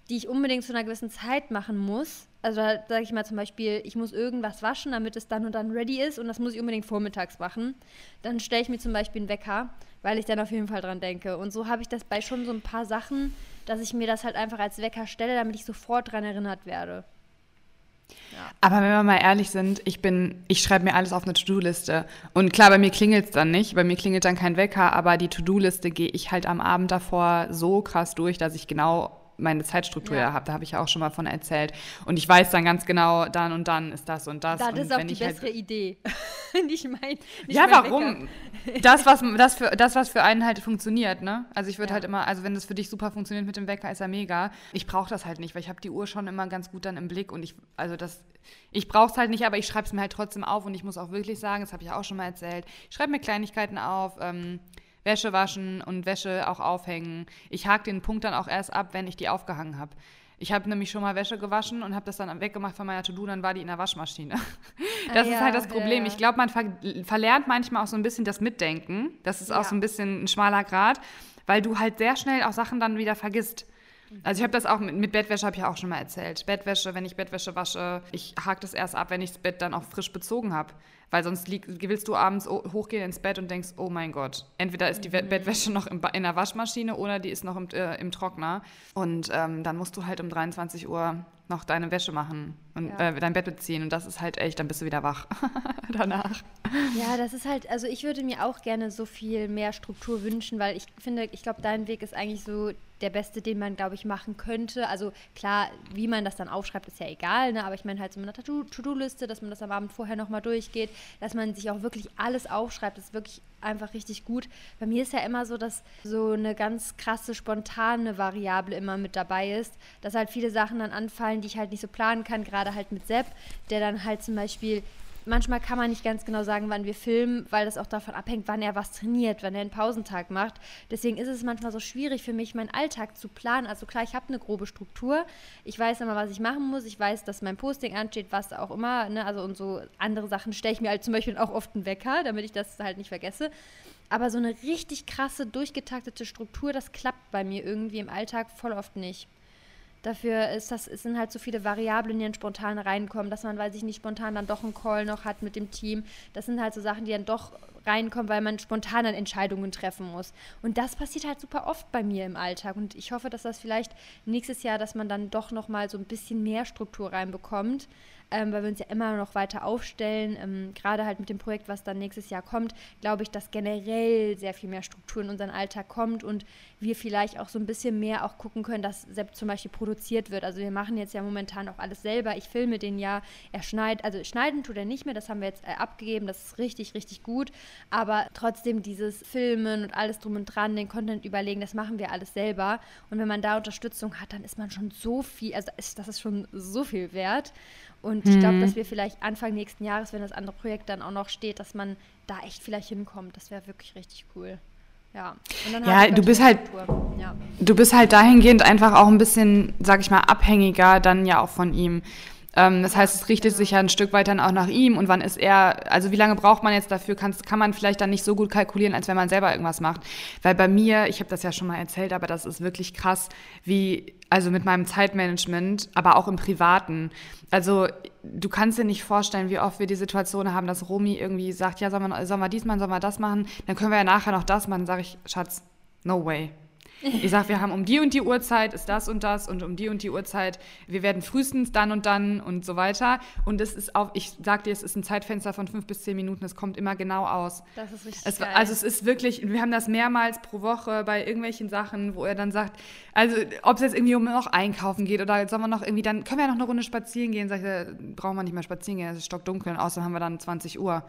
die ich unbedingt zu einer gewissen Zeit machen muss. Also da sage ich mal zum Beispiel, ich muss irgendwas waschen, damit es dann und dann ready ist und das muss ich unbedingt vormittags machen. Dann stelle ich mir zum Beispiel einen Wecker, weil ich dann auf jeden Fall dran denke. Und so habe ich das bei schon so ein paar Sachen, dass ich mir das halt einfach als Wecker stelle, damit ich sofort dran erinnert werde. Ja. Aber wenn wir mal ehrlich sind, ich bin, ich schreibe mir alles auf eine To-Do-Liste. Und klar, bei mir klingelt es dann nicht, bei mir klingelt dann kein Wecker, aber die To-Do-Liste gehe ich halt am Abend davor so krass durch, dass ich genau meine Zeitstruktur ja. habe. Da habe ich ja auch schon mal von erzählt. Und ich weiß dann ganz genau, dann und dann ist das und das. Das und ist auch die halt bessere halt Idee. nicht mein, nicht ja, mein warum? das, was, das, für, das, was für einen halt funktioniert, ne? Also ich würde ja. halt immer, also wenn das für dich super funktioniert mit dem Wecker, ist er mega. Ich brauche das halt nicht, weil ich habe die Uhr schon immer ganz gut dann im Blick und ich, also das, ich brauche es halt nicht, aber ich schreibe es mir halt trotzdem auf und ich muss auch wirklich sagen, das habe ich auch schon mal erzählt, ich schreibe mir Kleinigkeiten auf, ähm, Wäsche waschen und Wäsche auch aufhängen. Ich hake den Punkt dann auch erst ab, wenn ich die aufgehangen habe. Ich habe nämlich schon mal Wäsche gewaschen und habe das dann weggemacht von meiner To-Do, dann war die in der Waschmaschine. Das ah, ist halt das Problem. Ja. Ich glaube, man ver verlernt manchmal auch so ein bisschen das Mitdenken. Das ist ja. auch so ein bisschen ein schmaler Grad, weil du halt sehr schnell auch Sachen dann wieder vergisst. Also ich habe das auch mit, mit Bettwäsche habe ich auch schon mal erzählt. Bettwäsche, wenn ich Bettwäsche wasche, ich hake das erst ab, wenn ich das Bett dann auch frisch bezogen habe. Weil sonst lieg, willst du abends hochgehen ins Bett und denkst, oh mein Gott, entweder ist die mhm. Bettwäsche noch im, in der Waschmaschine oder die ist noch im, äh, im Trockner. Und ähm, dann musst du halt um 23 Uhr noch deine Wäsche machen und ja. äh, dein Bett beziehen. Und das ist halt echt, dann bist du wieder wach danach. Ja, das ist halt, also ich würde mir auch gerne so viel mehr Struktur wünschen, weil ich finde, ich glaube, dein Weg ist eigentlich so der beste, den man, glaube ich, machen könnte. Also klar, wie man das dann aufschreibt, ist ja egal, ne? aber ich meine halt so eine To-Do-Liste, dass man das am Abend vorher nochmal durchgeht, dass man sich auch wirklich alles aufschreibt, das ist wirklich einfach richtig gut. Bei mir ist ja immer so, dass so eine ganz krasse, spontane Variable immer mit dabei ist, dass halt viele Sachen dann anfallen, die ich halt nicht so planen kann, gerade halt mit Sepp, der dann halt zum Beispiel manchmal kann man nicht ganz genau sagen, wann wir filmen, weil das auch davon abhängt, wann er was trainiert, wann er einen Pausentag macht. Deswegen ist es manchmal so schwierig für mich, meinen Alltag zu planen. Also klar, ich habe eine grobe Struktur. Ich weiß immer, was ich machen muss. Ich weiß, dass mein Posting ansteht, was auch immer. Ne? Also und so andere Sachen stelle ich mir halt zum Beispiel auch oft einen Wecker, damit ich das halt nicht vergesse. Aber so eine richtig krasse, durchgetaktete Struktur, das klappt bei mir irgendwie im Alltag voll oft nicht. Dafür ist das, es sind halt so viele Variablen, die dann spontan reinkommen, dass man, weiß ich nicht, spontan dann doch einen Call noch hat mit dem Team. Das sind halt so Sachen, die dann doch reinkommen, weil man spontan dann Entscheidungen treffen muss. Und das passiert halt super oft bei mir im Alltag. Und ich hoffe, dass das vielleicht nächstes Jahr, dass man dann doch noch mal so ein bisschen mehr Struktur reinbekommt ähm, weil wir uns ja immer noch weiter aufstellen. Ähm, Gerade halt mit dem Projekt, was dann nächstes Jahr kommt, glaube ich, dass generell sehr viel mehr Struktur in unseren Alltag kommt und wir vielleicht auch so ein bisschen mehr auch gucken können, dass Sepp zum Beispiel produziert wird. Also wir machen jetzt ja momentan auch alles selber. Ich filme den ja, er schneidet, also schneiden tut er nicht mehr, das haben wir jetzt äh, abgegeben, das ist richtig, richtig gut. Aber trotzdem dieses Filmen und alles drum und dran, den Content überlegen, das machen wir alles selber. Und wenn man da Unterstützung hat, dann ist man schon so viel, also ist, das ist schon so viel wert. Und ich glaube, dass wir vielleicht Anfang nächsten Jahres, wenn das andere Projekt dann auch noch steht, dass man da echt vielleicht hinkommt. Das wäre wirklich richtig cool. Ja, ja du bist halt, ja. du bist halt dahingehend einfach auch ein bisschen, sag ich mal, abhängiger dann ja auch von ihm. Ähm, das heißt, es richtet sich ja ein Stück weit dann auch nach ihm und wann ist er, also wie lange braucht man jetzt dafür, kann, kann man vielleicht dann nicht so gut kalkulieren, als wenn man selber irgendwas macht. Weil bei mir, ich habe das ja schon mal erzählt, aber das ist wirklich krass, wie, also mit meinem Zeitmanagement, aber auch im Privaten. Also du kannst dir nicht vorstellen, wie oft wir die Situation haben, dass Romy irgendwie sagt, ja, sollen wir, sollen wir dies machen, sollen wir das machen, dann können wir ja nachher noch das machen. Dann sage ich, Schatz, no way. Ich sage, wir haben um die und die Uhrzeit ist das und das und um die und die Uhrzeit, wir werden frühestens dann und dann und so weiter. Und es ist auch, ich sage dir, es ist ein Zeitfenster von fünf bis zehn Minuten, es kommt immer genau aus. Das ist richtig es. Also es ist wirklich, wir haben das mehrmals pro Woche bei irgendwelchen Sachen, wo er dann sagt, also ob es jetzt irgendwie um noch einkaufen geht oder sollen wir noch irgendwie, dann können wir ja noch eine Runde spazieren gehen. Sag ich, brauchen wir nicht mehr spazieren gehen, es ist stockdunkel und außerdem haben wir dann 20 Uhr.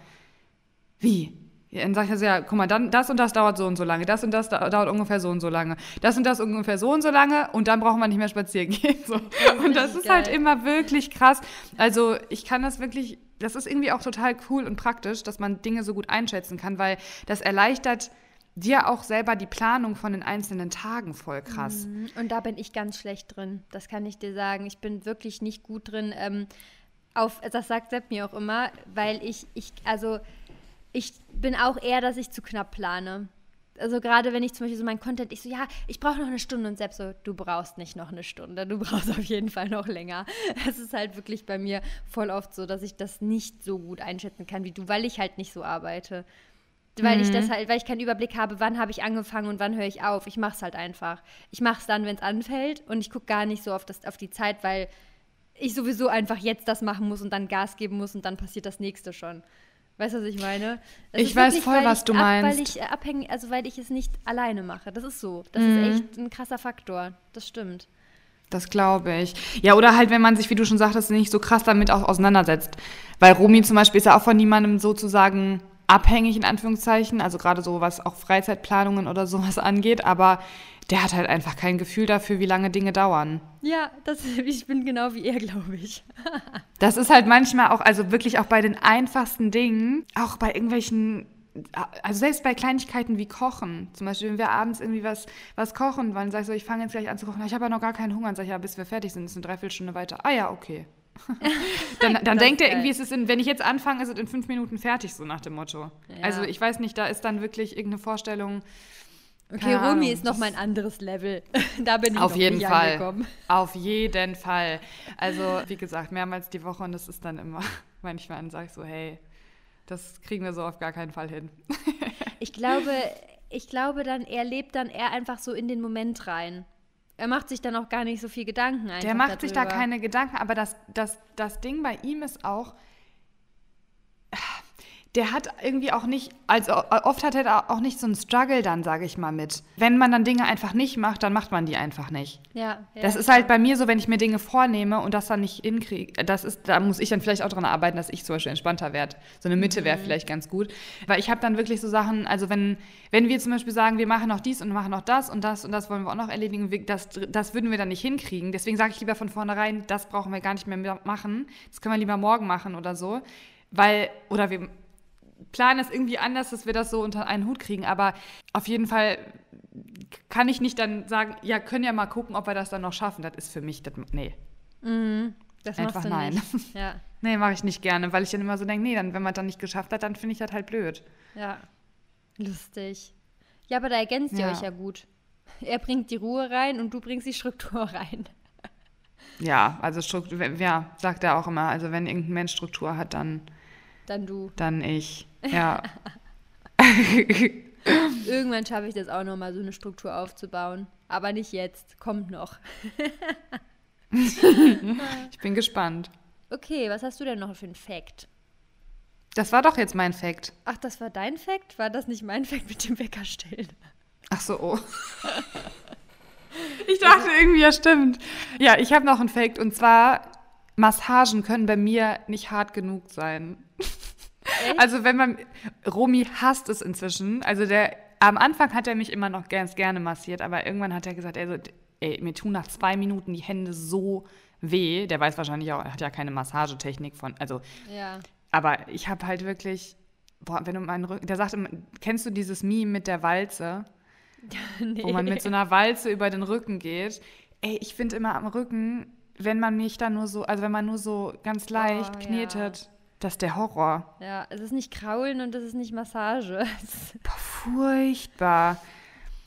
Wie? Ja, dann sage ich also, ja, guck mal, dann, das und das dauert so und so lange, das und das dauert ungefähr so und so lange, das und das ungefähr so und so lange und dann brauchen wir nicht mehr spazieren gehen. So. Das und das ist halt immer wirklich krass. Also ich kann das wirklich, das ist irgendwie auch total cool und praktisch, dass man Dinge so gut einschätzen kann, weil das erleichtert dir auch selber die Planung von den einzelnen Tagen voll krass. Mhm. Und da bin ich ganz schlecht drin, das kann ich dir sagen. Ich bin wirklich nicht gut drin. Ähm, auf, das sagt Sepp mir auch immer, weil ich, ich, also ich bin auch eher, dass ich zu knapp plane. Also gerade wenn ich zum Beispiel so mein Content, ich so, ja, ich brauche noch eine Stunde und selbst so, du brauchst nicht noch eine Stunde, du brauchst auf jeden Fall noch länger. Es ist halt wirklich bei mir voll oft so, dass ich das nicht so gut einschätzen kann wie du, weil ich halt nicht so arbeite. Weil mhm. ich das halt, weil ich keinen Überblick habe, wann habe ich angefangen und wann höre ich auf. Ich mache es halt einfach. Ich mache es dann, wenn es anfällt und ich gucke gar nicht so auf, das, auf die Zeit, weil ich sowieso einfach jetzt das machen muss und dann Gas geben muss und dann passiert das nächste schon. Weißt du, was ich meine? Das ich weiß wirklich, voll, was du ab, meinst. Weil ich abhängig, also weil ich es nicht alleine mache. Das ist so. Das mhm. ist echt ein krasser Faktor. Das stimmt. Das glaube ich. Ja, oder halt, wenn man sich, wie du schon sagtest, nicht so krass damit auch auseinandersetzt. Weil Romy zum Beispiel ist ja auch von niemandem sozusagen abhängig, in Anführungszeichen. Also gerade so, was auch Freizeitplanungen oder sowas angeht. Aber der hat halt einfach kein Gefühl dafür, wie lange Dinge dauern. Ja, das, ich bin genau wie er, glaube ich. das ist halt manchmal auch, also wirklich auch bei den einfachsten Dingen, auch bei irgendwelchen also selbst bei Kleinigkeiten wie Kochen, zum Beispiel, wenn wir abends irgendwie was, was kochen wollen, sag ich so, ich fange jetzt gleich an zu kochen, ich habe ja noch gar keinen Hunger, dann sag ich, ja, bis wir fertig sind, ist eine Dreiviertelstunde weiter. Ah ja, okay. dann dann denkt er irgendwie, ist es in, wenn ich jetzt anfange, ist es in fünf Minuten fertig, so nach dem Motto. Ja. Also ich weiß nicht, da ist dann wirklich irgendeine Vorstellung, Okay, Romy ist noch mein anderes Level. da bin ich Auf noch jeden nicht Fall. angekommen. Auf jeden Fall. Also, wie gesagt, mehrmals die Woche und das ist dann immer, manchmal dann sage ich so, hey, das kriegen wir so auf gar keinen Fall hin. ich glaube, ich glaube dann, er lebt dann eher einfach so in den Moment rein. Er macht sich dann auch gar nicht so viel Gedanken. Der macht darüber. sich da keine Gedanken, aber das, das, das Ding bei ihm ist auch, der hat irgendwie auch nicht, also oft hat er auch nicht so einen Struggle dann, sage ich mal, mit. Wenn man dann Dinge einfach nicht macht, dann macht man die einfach nicht. Ja. ja das ist halt bei mir so, wenn ich mir Dinge vornehme und das dann nicht hinkriege, das ist, da muss ich dann vielleicht auch daran arbeiten, dass ich zum Beispiel entspannter werde. So eine Mitte wäre mhm. vielleicht ganz gut. Weil ich habe dann wirklich so Sachen, also wenn, wenn wir zum Beispiel sagen, wir machen noch dies und machen noch das und das und das wollen wir auch noch erledigen, das, das würden wir dann nicht hinkriegen. Deswegen sage ich lieber von vornherein, das brauchen wir gar nicht mehr machen. Das können wir lieber morgen machen oder so. Weil, oder wir Plan ist irgendwie anders, dass wir das so unter einen Hut kriegen. Aber auf jeden Fall kann ich nicht dann sagen, ja, können ja mal gucken, ob wir das dann noch schaffen. Das ist für mich, das, nee. Mhm, das Einfach nein. Ja. nee, mache ich nicht gerne, weil ich dann immer so denke, nee, dann, wenn man das nicht geschafft hat, dann finde ich das halt blöd. Ja, lustig. Ja, aber da ergänzt ja. ihr euch ja gut. Er bringt die Ruhe rein und du bringst die Struktur rein. Ja, also Struktur, ja, sagt er auch immer. Also wenn irgendein Mensch Struktur hat, dann dann du. Dann ich. Ja. Irgendwann schaffe ich das auch noch mal so eine Struktur aufzubauen. Aber nicht jetzt. Kommt noch. ich bin gespannt. Okay, was hast du denn noch für einen Fact? Das war doch jetzt mein Fact. Ach, das war dein Fact? War das nicht mein Fact mit dem Weckerstellen? Ach so, oh. ich dachte irgendwie, ja, stimmt. Ja, ich habe noch einen Fact und zwar Massagen können bei mir nicht hart genug sein. Echt? Also wenn man, Romy hasst es inzwischen. Also der, am Anfang hat er mich immer noch ganz gerne massiert, aber irgendwann hat er gesagt, also, ey, mir tun nach zwei Minuten die Hände so weh. Der weiß wahrscheinlich auch, er hat ja keine Massagetechnik von, also. Ja. Aber ich habe halt wirklich, boah, wenn du meinen Rücken, der sagt immer, kennst du dieses Meme mit der Walze? nee. Wo man mit so einer Walze über den Rücken geht. Ey, ich finde immer am Rücken, wenn man mich da nur so, also wenn man nur so ganz leicht oh, knetet, ja. Das ist der Horror. Ja, es ist nicht Kraulen und es ist nicht Massage. Boah, furchtbar.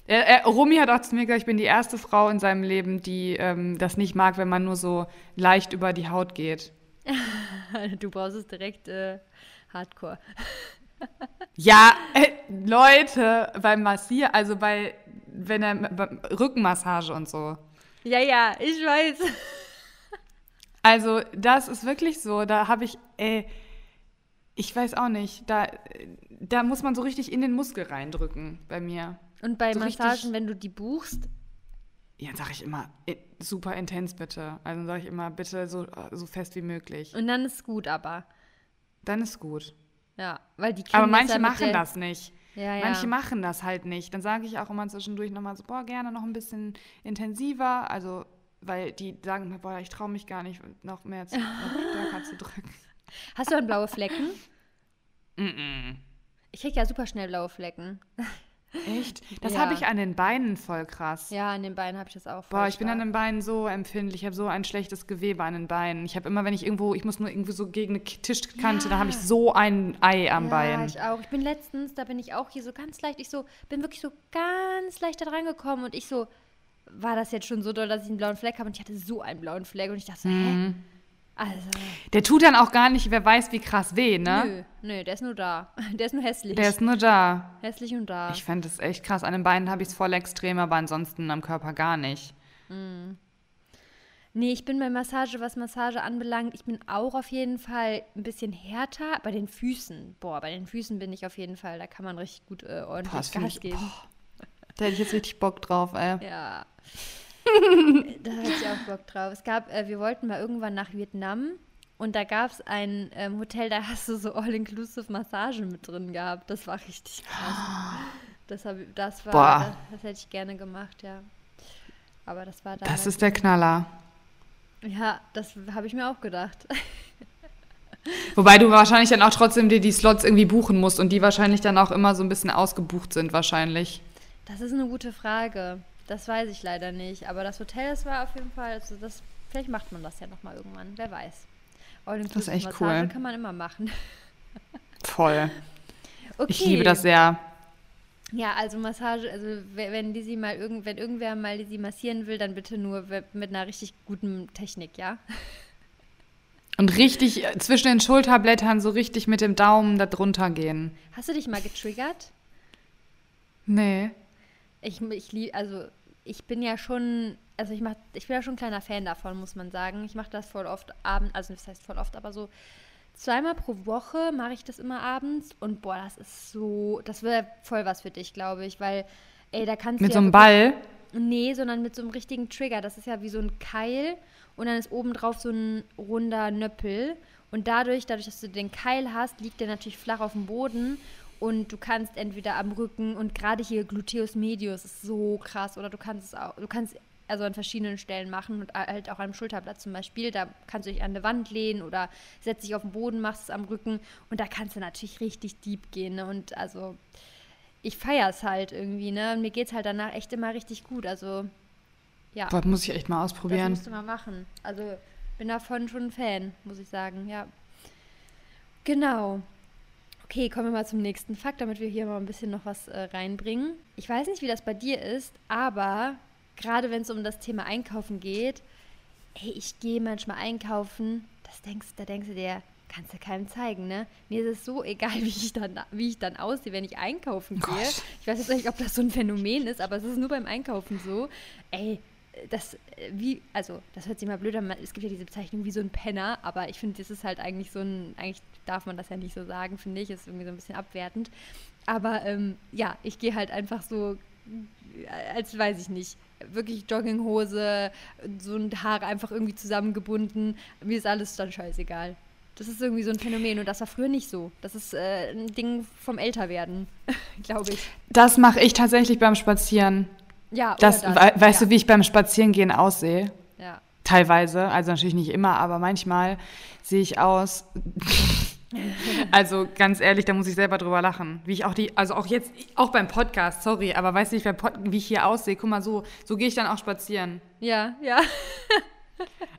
Er, er, Romy hat auch zu mir gesagt, ich bin die erste Frau in seinem Leben, die ähm, das nicht mag, wenn man nur so leicht über die Haut geht. du brauchst es direkt äh, Hardcore. ja, äh, Leute, beim Massier, also bei, wenn er, bei Rückenmassage und so. Ja, ja, ich weiß. Also, das ist wirklich so. Da habe ich, ey, ich weiß auch nicht. Da, da muss man so richtig in den Muskel reindrücken bei mir. Und bei so Massagen, richtig, wenn du die buchst? Ja, sage ich immer, super intens bitte. Also sage ich immer, bitte so, so fest wie möglich. Und dann ist gut aber. Dann ist gut. Ja, weil die Aber manche machen das nicht. Ja, ja. Manche machen das halt nicht. Dann sage ich auch immer zwischendurch nochmal so, boah, gerne noch ein bisschen intensiver. Also, weil die sagen boah, ich traue mich gar nicht, noch mehr zu, noch stärker zu drücken. Hast du dann blaue Flecken? Mm, -mm. Ich kriege ja super schnell blaue Flecken. Echt? Das ja. habe ich an den Beinen voll krass. Ja, an den Beinen habe ich das auch voll Boah, ich stark. bin an den Beinen so empfindlich. Ich habe so ein schlechtes Gewebe an den Beinen. Ich habe immer, wenn ich irgendwo, ich muss nur irgendwie so gegen eine Tischkante, ja. da habe ich so ein Ei am ja, Bein. Ja, ich auch. Ich bin letztens, da bin ich auch hier so ganz leicht, ich so, bin wirklich so ganz leicht da reingekommen und ich so, war das jetzt schon so doll, dass ich einen blauen Fleck habe und ich hatte so einen blauen Fleck und ich dachte so, mhm. hä? Also. Der tut dann auch gar nicht, wer weiß, wie krass weh, ne? Nö, nö, der ist nur da. Der ist nur hässlich. Der ist nur da. Hässlich und da. Ich fände das echt krass. An den Beinen habe ich es voll extrem, aber ansonsten am Körper gar nicht. Mm. Nee, ich bin bei Massage, was Massage anbelangt, ich bin auch auf jeden Fall ein bisschen härter. Bei den Füßen, boah, bei den Füßen bin ich auf jeden Fall, da kann man richtig gut äh, ordentlich Gas geben. Boah, da hätte ich jetzt richtig Bock drauf, ey. Ja. da hatte ich auch Bock drauf. Es gab, äh, wir wollten mal irgendwann nach Vietnam und da gab es ein ähm, Hotel, da hast du so All-Inclusive Massage mit drin gehabt. Das war richtig krass. Das, hab, das war, das, das, hätte ich gerne gemacht, ja. Aber das war da. Das ist der Knaller. Ja, das habe ich mir auch gedacht. Wobei du wahrscheinlich dann auch trotzdem dir die Slots irgendwie buchen musst und die wahrscheinlich dann auch immer so ein bisschen ausgebucht sind, wahrscheinlich. Das ist eine gute Frage. Das weiß ich leider nicht. Aber das Hotel, das war auf jeden Fall, also das, vielleicht macht man das ja nochmal irgendwann, wer weiß. das ist echt Massage cool. kann man immer machen. Voll. Okay. Ich liebe das sehr. Ja, also Massage, also wenn Lizzie mal irgend, wenn irgendwer mal Lizzie massieren will, dann bitte nur mit einer richtig guten Technik, ja? Und richtig äh, zwischen den Schulterblättern so richtig mit dem Daumen da drunter gehen. Hast du dich mal getriggert? Nee. Ich, ich liebe, also ich bin ja schon, also ich mach, ich bin ja schon ein kleiner Fan davon, muss man sagen. Ich mache das voll oft abends, also das heißt voll oft, aber so zweimal pro Woche mache ich das immer abends und boah, das ist so, das wäre voll was für dich, glaube ich, weil, ey, da kannst mit du. Mit so einem Ball? Nee, sondern mit so einem richtigen Trigger. Das ist ja wie so ein Keil und dann ist oben drauf so ein runder Nöppel. Und dadurch, dadurch, dass du den Keil hast, liegt der natürlich flach auf dem Boden und du kannst entweder am Rücken und gerade hier Gluteus medius ist so krass oder du kannst es auch, du kannst also an verschiedenen Stellen machen und halt auch am Schulterblatt zum Beispiel. Da kannst du dich an eine Wand lehnen oder setzt dich auf den Boden, machst es am Rücken und da kannst du natürlich richtig deep gehen. Ne? Und also ich feiere es halt irgendwie, ne? Und mir geht es halt danach echt immer richtig gut. Also ja. Das muss ich echt mal ausprobieren. Das musst du mal machen. Also bin davon schon ein Fan, muss ich sagen, ja. Genau. Okay, kommen wir mal zum nächsten Fakt, damit wir hier mal ein bisschen noch was äh, reinbringen. Ich weiß nicht, wie das bei dir ist, aber gerade wenn es um das Thema Einkaufen geht, hey, ich gehe manchmal einkaufen, das denkst, da denkst du dir, kannst du keinem zeigen, ne? Mir ist es so egal, wie ich dann, wie ich dann aussehe, wenn ich einkaufen gehe. Gott. Ich weiß jetzt nicht, ob das so ein Phänomen ist, aber es ist nur beim Einkaufen so. Ey, das, äh, wie, also, das hört sich mal blöd an, es gibt ja diese Bezeichnung wie so ein Penner, aber ich finde, das ist halt eigentlich so ein, eigentlich darf man das ja nicht so sagen, finde ich, ist irgendwie so ein bisschen abwertend. Aber ähm, ja, ich gehe halt einfach so, äh, als weiß ich nicht, wirklich Jogginghose, so ein Haare einfach irgendwie zusammengebunden. Mir ist alles dann scheißegal. Das ist irgendwie so ein Phänomen und das war früher nicht so. Das ist äh, ein Ding vom Älterwerden, glaube ich. Das mache ich tatsächlich beim Spazieren. Ja, das, das. We weißt ja. du, wie ich beim Spazierengehen aussehe? Ja. Teilweise, also natürlich nicht immer, aber manchmal sehe ich aus. also ganz ehrlich, da muss ich selber drüber lachen. Wie ich auch die, also auch jetzt, auch beim Podcast, sorry, aber weißt du nicht, wie ich hier aussehe? Guck mal, so, so gehe ich dann auch spazieren. Ja, ja.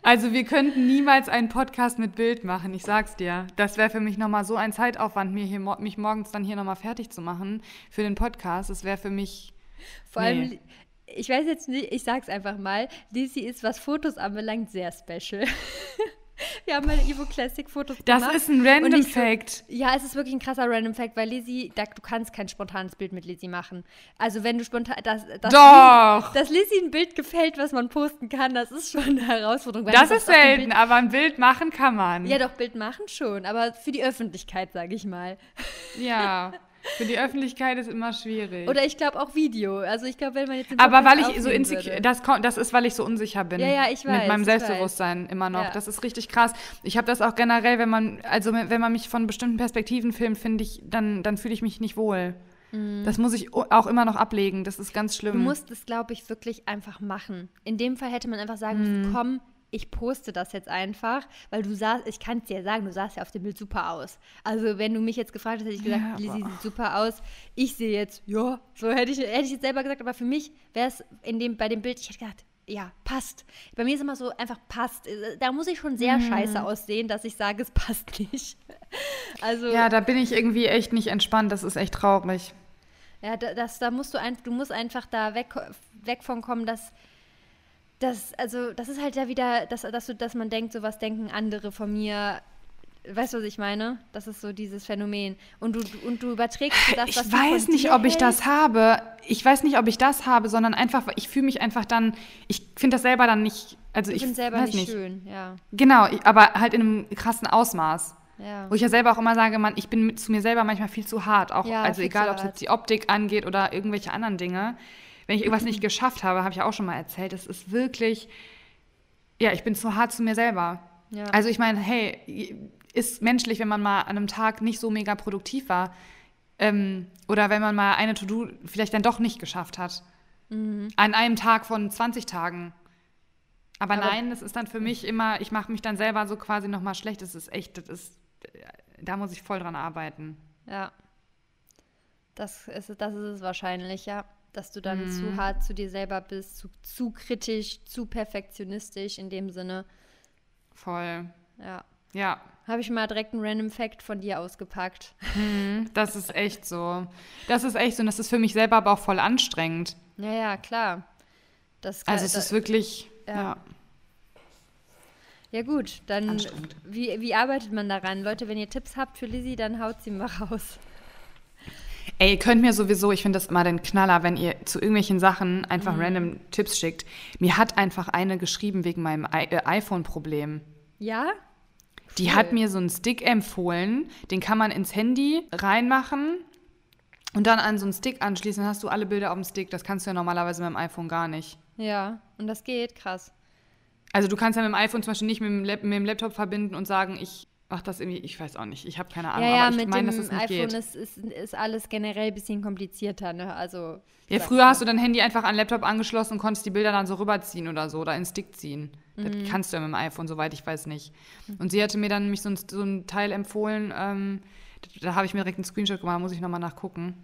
Also wir könnten niemals einen Podcast mit Bild machen, ich sag's dir. Das wäre für mich nochmal so ein Zeitaufwand, mir hier, mich morgens dann hier nochmal fertig zu machen für den Podcast. Das wäre für mich. Vor nee. allem, ich weiß jetzt nicht, ich sag's einfach mal, Lizzie ist, was Fotos anbelangt, sehr special. Wir haben meine Evo Classic Fotos das gemacht. Das ist ein Random Fact. So, ja, es ist wirklich ein krasser Random Fact, weil Lizzie, da, du kannst kein spontanes Bild mit Lizzie machen. Also wenn du spontan, das, das Doch! Dass Lizzie ein Bild gefällt, was man posten kann, das ist schon eine Herausforderung. das ist selten, aber ein Bild machen kann man. Ja, doch, Bild machen schon, aber für die Öffentlichkeit, sage ich mal. Ja. Für die Öffentlichkeit ist immer schwierig. Oder ich glaube auch Video. Also ich glaube, wenn man jetzt Aber weil ich so insecure, das, das ist, weil ich so unsicher bin. Ja, ja, ich weiß. Mit meinem Selbstbewusstsein weiß. immer noch. Ja. Das ist richtig krass. Ich habe das auch generell, wenn man, also wenn man mich von bestimmten Perspektiven filmt, finde ich, dann, dann fühle ich mich nicht wohl. Mhm. Das muss ich auch immer noch ablegen. Das ist ganz schlimm. Du musst es, glaube ich, wirklich einfach machen. In dem Fall hätte man einfach sagen müssen, mhm. komm, ich poste das jetzt einfach, weil du sahst, ich kann es dir sagen, du sahst ja auf dem Bild super aus. Also wenn du mich jetzt gefragt hättest, hätte ich gesagt, ja, Lizzie sieht super aus. Ich sehe jetzt, ja, so hätte ich, hätte ich jetzt selber gesagt, aber für mich wäre es in dem, bei dem Bild, ich hätte gedacht, ja, passt. Bei mir ist immer so einfach passt. Da muss ich schon sehr mhm. scheiße aussehen, dass ich sage, es passt nicht. also Ja, da bin ich irgendwie echt nicht entspannt, das ist echt traurig. Ja, das, da musst du einfach, du musst einfach da weg, weg von kommen, dass das, also, das ist halt ja wieder, dass, dass, du, dass man denkt, so was denken andere von mir. Weißt du, was ich meine? Das ist so dieses Phänomen. Und du, und du überträgst das, was Ich weiß nicht, ob ich das habe. Ich weiß nicht, ob ich das habe, sondern einfach, ich fühle mich einfach dann, ich finde das selber dann nicht, also ich, ich selber nicht, nicht, schön, ja. Genau, aber halt in einem krassen Ausmaß. Ja. Wo ich ja selber auch immer sage, man, ich bin zu mir selber manchmal viel zu hart. Auch, ja, also egal, ob es jetzt die Optik angeht oder irgendwelche anderen Dinge wenn ich irgendwas nicht geschafft habe, habe ich auch schon mal erzählt, es ist wirklich, ja, ich bin zu hart zu mir selber. Ja. Also ich meine, hey, ist menschlich, wenn man mal an einem Tag nicht so mega produktiv war ähm, oder wenn man mal eine To-Do vielleicht dann doch nicht geschafft hat. Mhm. An einem Tag von 20 Tagen. Aber, Aber nein, das ist dann für mich immer, ich mache mich dann selber so quasi nochmal schlecht. Das ist echt, das ist, da muss ich voll dran arbeiten. Ja. Das ist, das ist es wahrscheinlich, ja dass du dann mhm. zu hart zu dir selber bist, zu, zu kritisch, zu perfektionistisch in dem Sinne. Voll. Ja. Ja. Habe ich mal direkt einen Random Fact von dir ausgepackt. Mhm, das ist echt so. Das ist echt so und das ist für mich selber aber auch voll anstrengend. Ja, ja, klar. Das kann, also es das, ist wirklich, ja. ja. Ja gut, dann wie, wie arbeitet man daran? Leute, wenn ihr Tipps habt für Lizzie, dann haut sie mal raus. Ey, ihr könnt mir sowieso, ich finde das immer den Knaller, wenn ihr zu irgendwelchen Sachen einfach mhm. random Tipps schickt. Mir hat einfach eine geschrieben wegen meinem I äh, iPhone-Problem. Ja? Die cool. hat mir so einen Stick empfohlen, den kann man ins Handy reinmachen und dann an so einen Stick anschließen, dann hast du alle Bilder auf dem Stick. Das kannst du ja normalerweise mit dem iPhone gar nicht. Ja, und das geht, krass. Also du kannst ja mit dem iPhone zum Beispiel nicht mit dem, Lab mit dem Laptop verbinden und sagen, ich Ach, das irgendwie, ich weiß auch nicht. Ich habe keine Ahnung. Ja, ja, aber ich meine, dass es nicht iPhone geht. Ist, ist, ist alles generell ein bisschen komplizierter, ne? Also. Ja, früher hast du dein Handy einfach an den Laptop angeschlossen und konntest die Bilder dann so rüberziehen oder so oder in Stick ziehen. Mhm. Das kannst du ja mit dem iPhone, soweit ich weiß nicht. Und sie hatte mir dann mich so ein, so ein Teil empfohlen. Ähm, da habe ich mir direkt einen Screenshot gemacht, muss ich nochmal nachgucken.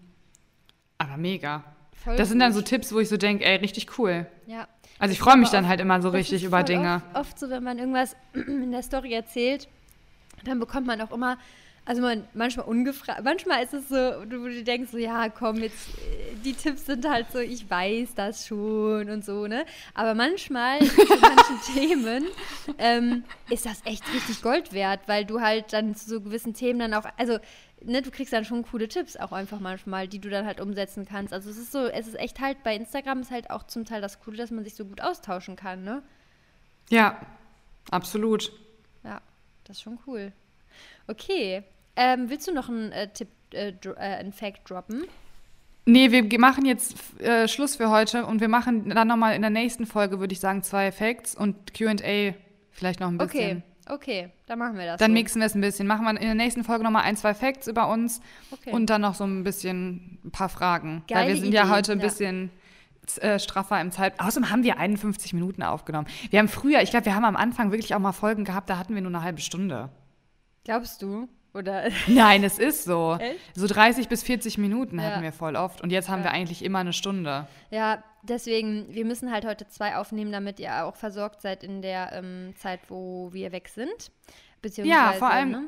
Aber mega. Voll das sind dann so Tipps, wo ich so denke, ey, richtig cool. Ja. Also ich freue mich dann halt immer so richtig über Dinge. Oft, oft so, wenn man irgendwas in der Story erzählt dann bekommt man auch immer, also man manchmal ungefragt, manchmal ist es so, wo du denkst so, ja, komm, jetzt, äh, die Tipps sind halt so, ich weiß das schon und so, ne? Aber manchmal, zu manchen Themen, ähm, ist das echt richtig Gold wert, weil du halt dann zu so gewissen Themen dann auch, also, ne, du kriegst dann schon coole Tipps auch einfach manchmal, die du dann halt umsetzen kannst. Also es ist so, es ist echt halt, bei Instagram ist halt auch zum Teil das Coole, dass man sich so gut austauschen kann, ne? Ja, absolut. Das ist schon cool. Okay. Ähm, willst du noch einen äh, Tipp, äh, äh, einen Fact droppen? Nee, wir machen jetzt äh, Schluss für heute und wir machen dann nochmal in der nächsten Folge, würde ich sagen, zwei Facts und QA vielleicht noch ein bisschen. Okay, okay, dann machen wir das. Dann so. mixen wir es ein bisschen. Machen wir in der nächsten Folge nochmal ein, zwei Facts über uns okay. und dann noch so ein bisschen ein paar Fragen. Geile Weil wir sind Idee. ja heute ein bisschen äh, straffer im Zeit. Außerdem haben wir 51 Minuten aufgenommen. Wir haben früher, ich glaube, wir haben am Anfang wirklich auch mal Folgen gehabt, da hatten wir nur eine halbe Stunde. Glaubst du? Oder? Nein, es ist so. Echt? So 30 bis 40 Minuten ja. hatten wir voll oft. Und jetzt haben ja. wir eigentlich immer eine Stunde. Ja, deswegen, wir müssen halt heute zwei aufnehmen, damit ihr auch versorgt seid in der ähm, Zeit, wo wir weg sind. Beziehungsweise, ja, vor allem. Ne?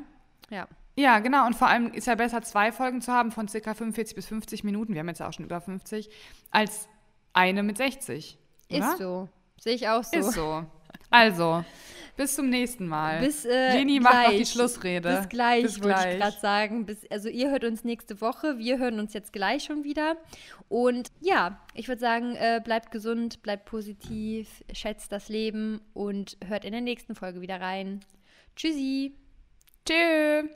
Ja. Ja, genau. Und vor allem ist ja besser, zwei Folgen zu haben von ca. 45 bis 50 Minuten. Wir haben jetzt auch schon über 50, als eine mit 60. Oder? Ist so. Sehe ich auch so. Ist so. Also, bis zum nächsten Mal. Bis äh, Leni macht noch die Schlussrede. Bis gleich, bis wollte ich gerade sagen. Bis, also ihr hört uns nächste Woche, wir hören uns jetzt gleich schon wieder. Und ja, ich würde sagen, äh, bleibt gesund, bleibt positiv, schätzt das Leben und hört in der nächsten Folge wieder rein. Tschüssi. Tschüss.